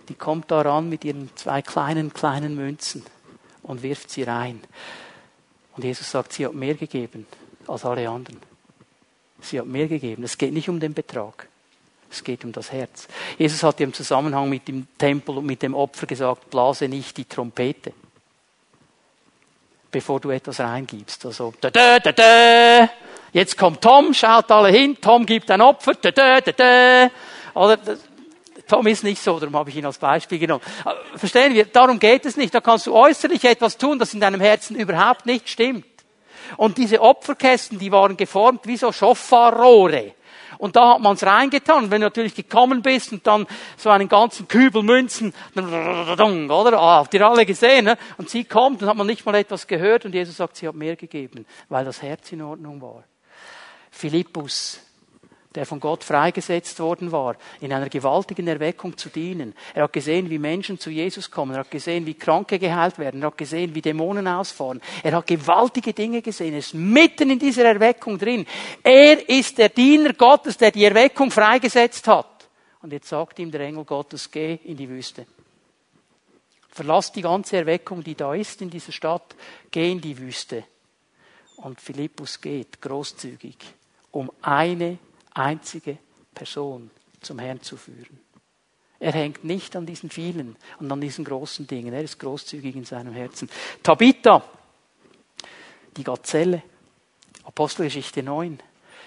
S1: die kommt da ran mit ihren zwei kleinen, kleinen Münzen und wirft sie rein. Und Jesus sagt, sie hat mehr gegeben als alle anderen. Sie hat mehr gegeben. Es geht nicht um den Betrag. Es geht um das Herz. Jesus hat im Zusammenhang mit dem Tempel und mit dem Opfer gesagt, blase nicht die Trompete, bevor du etwas reingibst. Also, da, da, da, da, Jetzt kommt Tom, schaut alle hin, Tom gibt ein Opfer, da, da, da, da. Oder, Tom ist nicht so, darum habe ich ihn als Beispiel genommen. Verstehen wir? Darum geht es nicht. Da kannst du äußerlich etwas tun, das in deinem Herzen überhaupt nicht stimmt. Und diese Opferkästen, die waren geformt wie so Schoffarrohre. Und da hat man es reingetan. Wenn du natürlich gekommen bist und dann so einen ganzen Kübel Münzen, oder? Ah, habt ihr alle gesehen, ne? Und sie kommt und hat man nicht mal etwas gehört und Jesus sagt, sie hat mehr gegeben, weil das Herz in Ordnung war. Philippus, der von Gott freigesetzt worden war, in einer gewaltigen Erweckung zu dienen. Er hat gesehen, wie Menschen zu Jesus kommen. Er hat gesehen, wie Kranke geheilt werden. Er hat gesehen, wie Dämonen ausfahren. Er hat gewaltige Dinge gesehen. Er ist mitten in dieser Erweckung drin. Er ist der Diener Gottes, der die Erweckung freigesetzt hat. Und jetzt sagt ihm der Engel Gottes, geh in die Wüste. Verlass die ganze Erweckung, die da ist in dieser Stadt. Geh in die Wüste. Und Philippus geht großzügig um eine einzige Person zum Herrn zu führen. Er hängt nicht an diesen vielen und an diesen großen Dingen. Er ist großzügig in seinem Herzen. Tabitha, die Gazelle, Apostelgeschichte 9,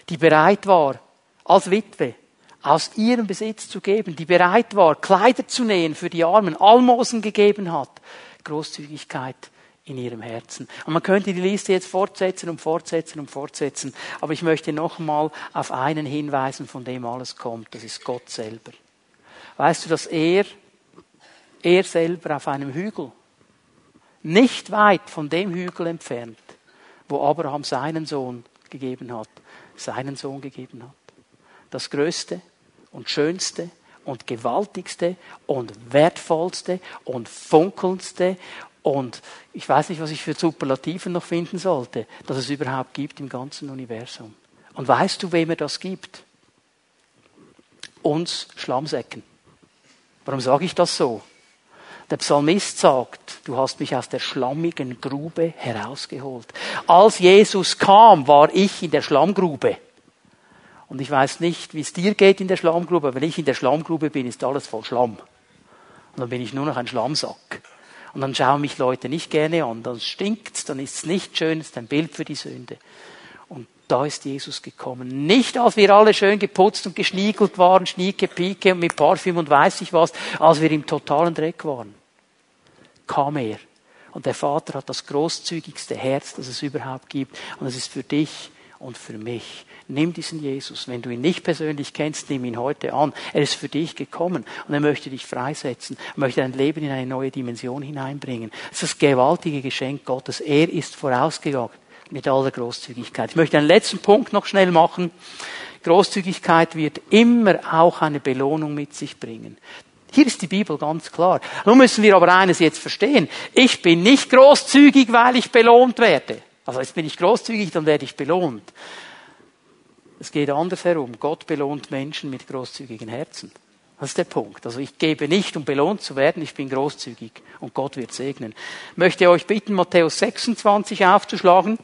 S1: die bereit war, als Witwe aus ihrem Besitz zu geben, die bereit war, Kleider zu nähen für die Armen, Almosen gegeben hat. Großzügigkeit in ihrem Herzen. Und man könnte die Liste jetzt fortsetzen und fortsetzen und fortsetzen, aber ich möchte nochmal auf einen hinweisen, von dem alles kommt. Das ist Gott selber. Weißt du, dass er er selber auf einem Hügel. Nicht weit von dem Hügel entfernt, wo Abraham seinen Sohn gegeben hat, seinen Sohn gegeben hat. Das Größte und Schönste und Gewaltigste und Wertvollste und Funkelndste und ich weiß nicht, was ich für Superlativen noch finden sollte, dass es überhaupt gibt im ganzen Universum. Und weißt du, wem er das gibt? Uns Schlammsäcken. Warum sage ich das so? Der Psalmist sagt, du hast mich aus der schlammigen Grube herausgeholt. Als Jesus kam, war ich in der Schlammgrube. Und ich weiß nicht, wie es dir geht in der Schlammgrube, aber wenn ich in der Schlammgrube bin, ist alles voll Schlamm. Und dann bin ich nur noch ein Schlammsack. Und dann schauen mich Leute nicht gerne an, dann stinkt's, dann ist's nicht schön, ist ein Bild für die Sünde. Und da ist Jesus gekommen. Nicht, als wir alle schön geputzt und geschniegelt waren, Schnieke, Pike und mit Parfüm und weiß ich was, als wir im totalen Dreck waren. Kam er. Und der Vater hat das großzügigste Herz, das es überhaupt gibt. Und es ist für dich und für mich. Nimm diesen Jesus. Wenn du ihn nicht persönlich kennst, nimm ihn heute an. Er ist für dich gekommen und er möchte dich freisetzen, er möchte dein Leben in eine neue Dimension hineinbringen. Das ist das gewaltige Geschenk Gottes. Er ist vorausgegangen mit aller Großzügigkeit. Ich möchte einen letzten Punkt noch schnell machen. Großzügigkeit wird immer auch eine Belohnung mit sich bringen. Hier ist die Bibel ganz klar. Nun müssen wir aber eines jetzt verstehen. Ich bin nicht großzügig, weil ich belohnt werde. Also jetzt bin ich großzügig, dann werde ich belohnt. Es geht andersherum. Gott belohnt Menschen mit großzügigen Herzen. Das ist der Punkt. Also ich gebe nicht, um belohnt zu werden, ich bin großzügig und Gott wird segnen. Ich möchte euch bitten, Matthäus 26 aufzuschlagen.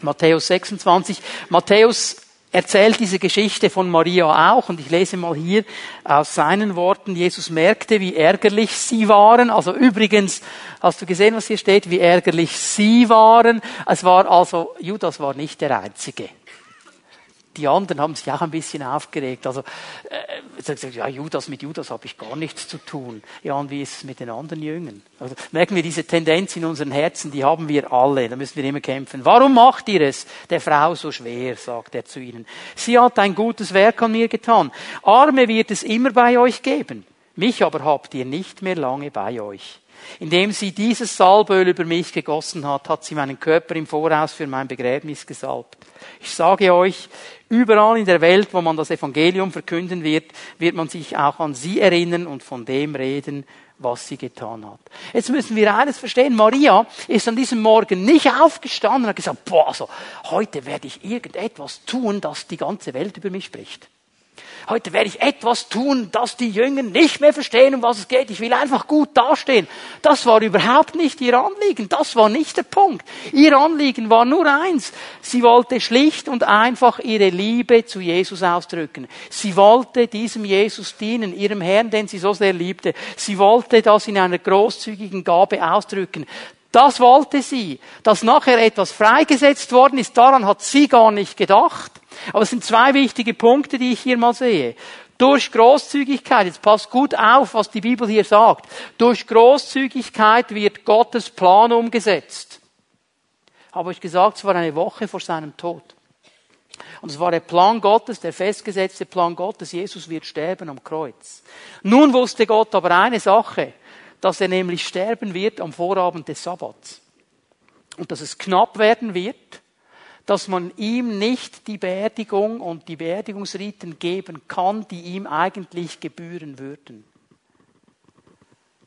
S1: Matthäus 26. Matthäus erzählt diese Geschichte von Maria auch und ich lese mal hier aus seinen Worten, Jesus merkte, wie ärgerlich sie waren. Also übrigens, hast du gesehen, was hier steht, wie ärgerlich sie waren? Es war also, Judas war nicht der Einzige die anderen haben sich auch ein bisschen aufgeregt. Also, äh, ja, Judas, mit Judas habe ich gar nichts zu tun. Ja, und wie ist es mit den anderen Jüngern? Also, merken wir diese Tendenz in unseren Herzen, die haben wir alle. Da müssen wir immer kämpfen. Warum macht ihr es der Frau so schwer, sagt er zu ihnen. Sie hat ein gutes Werk an mir getan. Arme wird es immer bei euch geben. Mich aber habt ihr nicht mehr lange bei euch. Indem sie dieses Salböl über mich gegossen hat, hat sie meinen Körper im Voraus für mein Begräbnis gesalbt. Ich sage euch, überall in der Welt, wo man das Evangelium verkünden wird, wird man sich auch an sie erinnern und von dem reden, was sie getan hat. Jetzt müssen wir eines verstehen. Maria ist an diesem Morgen nicht aufgestanden und hat gesagt, boah, also, heute werde ich irgendetwas tun, das die ganze Welt über mich spricht. Heute werde ich etwas tun, dass die Jünger nicht mehr verstehen, um was es geht. Ich will einfach gut dastehen. Das war überhaupt nicht ihr Anliegen. Das war nicht der Punkt. Ihr Anliegen war nur eins. Sie wollte schlicht und einfach ihre Liebe zu Jesus ausdrücken. Sie wollte diesem Jesus dienen, ihrem Herrn, den sie so sehr liebte. Sie wollte das in einer großzügigen Gabe ausdrücken. Das wollte sie. Dass nachher etwas freigesetzt worden ist, daran hat sie gar nicht gedacht. Aber es sind zwei wichtige Punkte, die ich hier mal sehe. Durch Großzügigkeit, jetzt passt gut auf, was die Bibel hier sagt. Durch Großzügigkeit wird Gottes Plan umgesetzt. Habe ich gesagt, es war eine Woche vor seinem Tod. Und es war der Plan Gottes, der festgesetzte Plan Gottes, Jesus wird sterben am Kreuz. Nun wusste Gott aber eine Sache, dass er nämlich sterben wird am Vorabend des Sabbats. Und dass es knapp werden wird, dass man ihm nicht die Beerdigung und die Beerdigungsriten geben kann, die ihm eigentlich gebühren würden.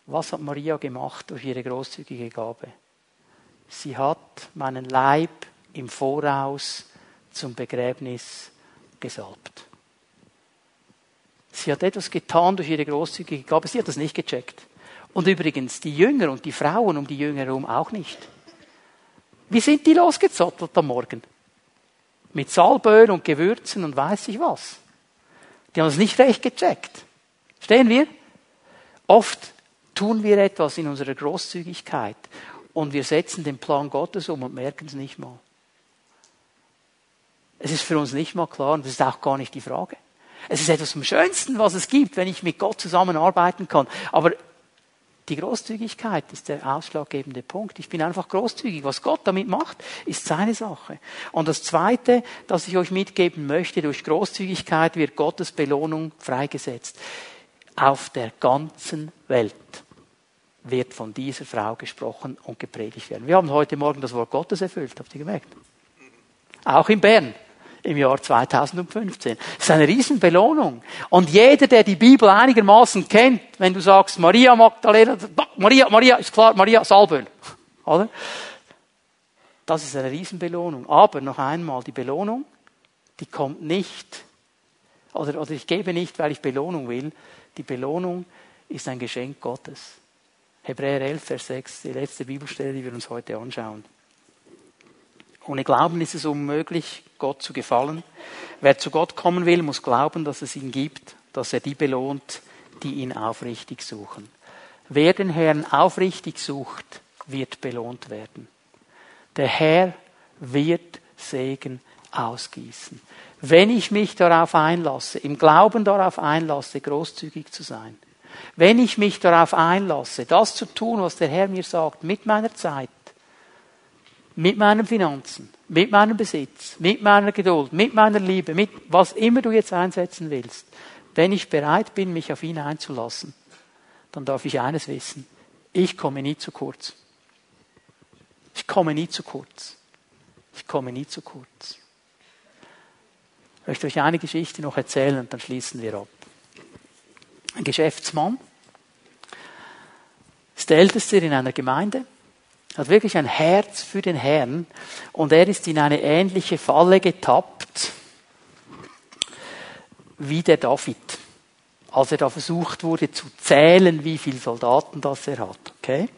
S1: Was hat Maria gemacht durch ihre großzügige Gabe? Sie hat meinen Leib im Voraus zum Begräbnis gesalbt. Sie hat etwas getan durch ihre großzügige Gabe. Sie hat das nicht gecheckt. Und übrigens die Jünger und die Frauen um die Jünger herum auch nicht. Wie sind die losgezottelt am Morgen? Mit Salböl und Gewürzen und weiß ich was. Die haben es nicht recht gecheckt. Stehen wir? Oft tun wir etwas in unserer Großzügigkeit und wir setzen den Plan Gottes um und merken es nicht mal. Es ist für uns nicht mal klar und das ist auch gar nicht die Frage. Es ist etwas vom Schönsten, was es gibt, wenn ich mit Gott zusammenarbeiten kann. Aber die Großzügigkeit ist der ausschlaggebende Punkt. Ich bin einfach großzügig. Was Gott damit macht, ist seine Sache. Und das Zweite, das ich euch mitgeben möchte, durch Großzügigkeit wird Gottes Belohnung freigesetzt. Auf der ganzen Welt. wird von dieser Frau gesprochen und gepredigt werden. Wir haben heute Morgen das Wort Gottes erfüllt, habt ihr gemerkt? Auch in Bern im Jahr 2015. Das ist eine Riesenbelohnung. Und jeder, der die Bibel einigermaßen kennt, wenn du sagst, Maria Magdalena, Maria, Maria, ist klar, Maria Salböl, oder? Das ist eine Riesenbelohnung. Aber noch einmal, die Belohnung, die kommt nicht, oder, oder ich gebe nicht, weil ich Belohnung will. Die Belohnung ist ein Geschenk Gottes. Hebräer 11, Vers 6, die letzte Bibelstelle, die wir uns heute anschauen. Ohne Glauben ist es unmöglich, Gott zu gefallen. Wer zu Gott kommen will, muss glauben, dass es ihn gibt, dass er die belohnt, die ihn aufrichtig suchen. Wer den Herrn aufrichtig sucht, wird belohnt werden. Der Herr wird Segen ausgießen. Wenn ich mich darauf einlasse, im Glauben darauf einlasse, großzügig zu sein, wenn ich mich darauf einlasse, das zu tun, was der Herr mir sagt, mit meiner Zeit, mit meinen Finanzen, mit meinem Besitz, mit meiner Geduld, mit meiner Liebe, mit was immer du jetzt einsetzen willst, wenn ich bereit bin, mich auf ihn einzulassen, dann darf ich eines wissen. Ich komme nie zu kurz. Ich komme nie zu kurz. Ich komme nie zu kurz. Ich möchte euch eine Geschichte noch erzählen und dann schließen wir ab. Ein Geschäftsmann ist der Älteste in einer Gemeinde, hat wirklich ein Herz für den Herrn und er ist in eine ähnliche Falle getappt wie der David, als er da versucht wurde zu zählen, wie viele Soldaten das er hat. Okay?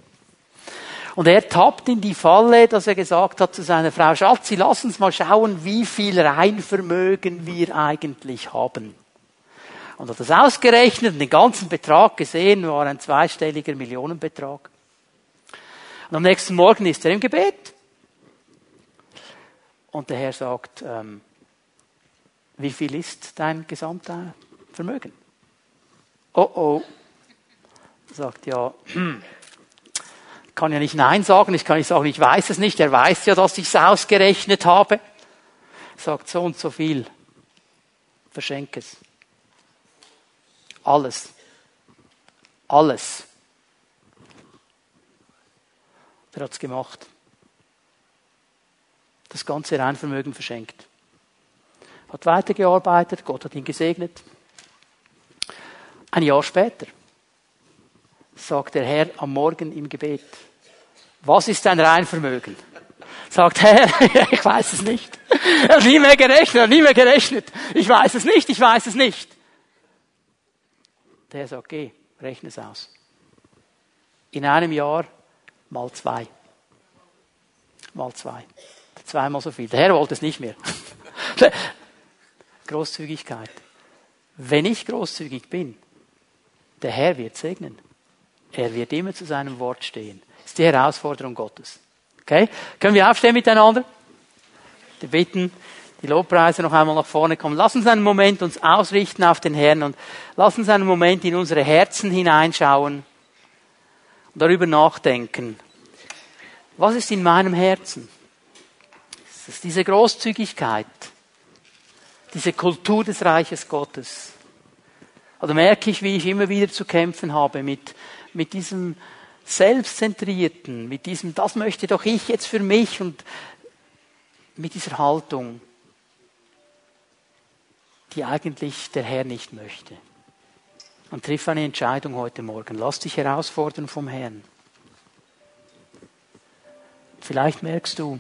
S1: Und er tappt in die Falle, dass er gesagt hat zu seiner Frau, Schatzi, lass uns mal schauen, wie viel Reinvermögen wir eigentlich haben. Und hat das ausgerechnet den ganzen Betrag gesehen, war ein zweistelliger Millionenbetrag. Und am nächsten Morgen ist er im Gebet. Und der Herr sagt, ähm, wie viel ist dein gesamter Vermögen? Oh oh. Er sagt ja, hm, kann ja nicht Nein sagen, ich kann nicht sagen, ich weiß es nicht, er weiß ja, dass ich es ausgerechnet habe. Er sagt so und so viel. Verschenk es. Alles. Alles. Er hat es gemacht. Das ganze Reinvermögen verschenkt. Hat weitergearbeitet, Gott hat ihn gesegnet. Ein Jahr später sagt der Herr am Morgen im Gebet, was ist dein Reinvermögen? Sagt Herr, ich weiß es nicht. Er hat nie mehr gerechnet, er hat nie mehr gerechnet. Ich weiß es nicht, ich weiß es nicht. Der Herr sagt, geh, rechne es aus. In einem Jahr mal zwei. Mal zwei. Zweimal so viel. Der Herr wollte es nicht mehr. Großzügigkeit. Wenn ich großzügig bin, der Herr wird segnen. Er wird immer zu seinem Wort stehen. Das ist die Herausforderung Gottes. Okay? Können wir aufstehen miteinander? Wir bitten, die Lobpreise noch einmal nach vorne kommen. Lass uns einen Moment uns ausrichten auf den Herrn und lass uns einen Moment in unsere Herzen hineinschauen darüber nachdenken. Was ist in meinem Herzen? Ist es diese Großzügigkeit? Diese Kultur des Reiches Gottes? Oder merke ich, wie ich immer wieder zu kämpfen habe mit mit diesem Selbstzentrierten, mit diesem, das möchte doch ich jetzt für mich und mit dieser Haltung, die eigentlich der Herr nicht möchte. Und triff eine Entscheidung heute Morgen. Lass dich herausfordern vom Herrn. Vielleicht merkst du,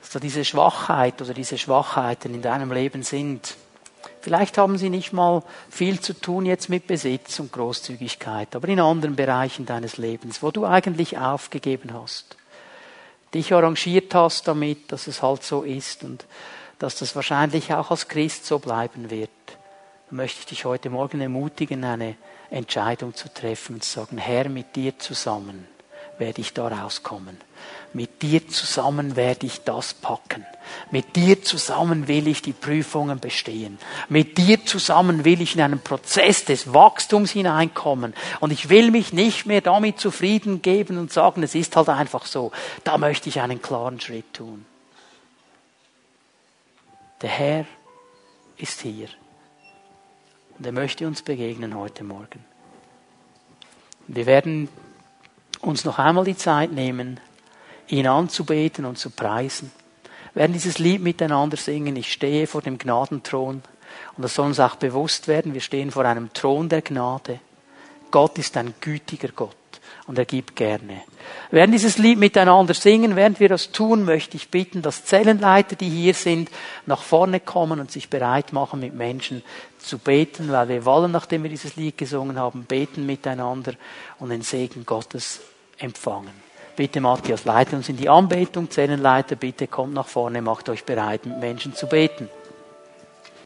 S1: dass da diese Schwachheit oder diese Schwachheiten in deinem Leben sind Vielleicht haben sie nicht mal viel zu tun jetzt mit Besitz und Großzügigkeit, aber in anderen Bereichen deines Lebens, wo du eigentlich aufgegeben hast, dich arrangiert hast damit, dass es halt so ist und dass das wahrscheinlich auch als Christ so bleiben wird, dann möchte ich dich heute Morgen ermutigen, eine Entscheidung zu treffen und zu sagen, Herr, mit dir zusammen werde ich da rauskommen. Mit dir zusammen werde ich das packen. Mit dir zusammen will ich die Prüfungen bestehen. Mit dir zusammen will ich in einen Prozess des Wachstums hineinkommen. Und ich will mich nicht mehr damit zufrieden geben und sagen, es ist halt einfach so. Da möchte ich einen klaren Schritt tun. Der Herr ist hier. Und er möchte uns begegnen heute Morgen. Wir werden uns noch einmal die Zeit nehmen, ihn anzubeten und zu preisen. Wir werden dieses Lied miteinander singen. Ich stehe vor dem Gnadenthron. Und das soll uns auch bewusst werden. Wir stehen vor einem Thron der Gnade. Gott ist ein gütiger Gott und er gibt gerne. Werden dieses Lied miteinander singen. Während wir das tun, möchte ich bitten, dass Zellenleiter, die hier sind, nach vorne kommen und sich bereit machen, mit Menschen zu beten, weil wir wollen, nachdem wir dieses Lied gesungen haben, beten miteinander und den Segen Gottes empfangen. Bitte Matthias, leite uns in die Anbetung. Zellenleiter, bitte kommt nach vorne, macht euch bereit, mit Menschen zu beten.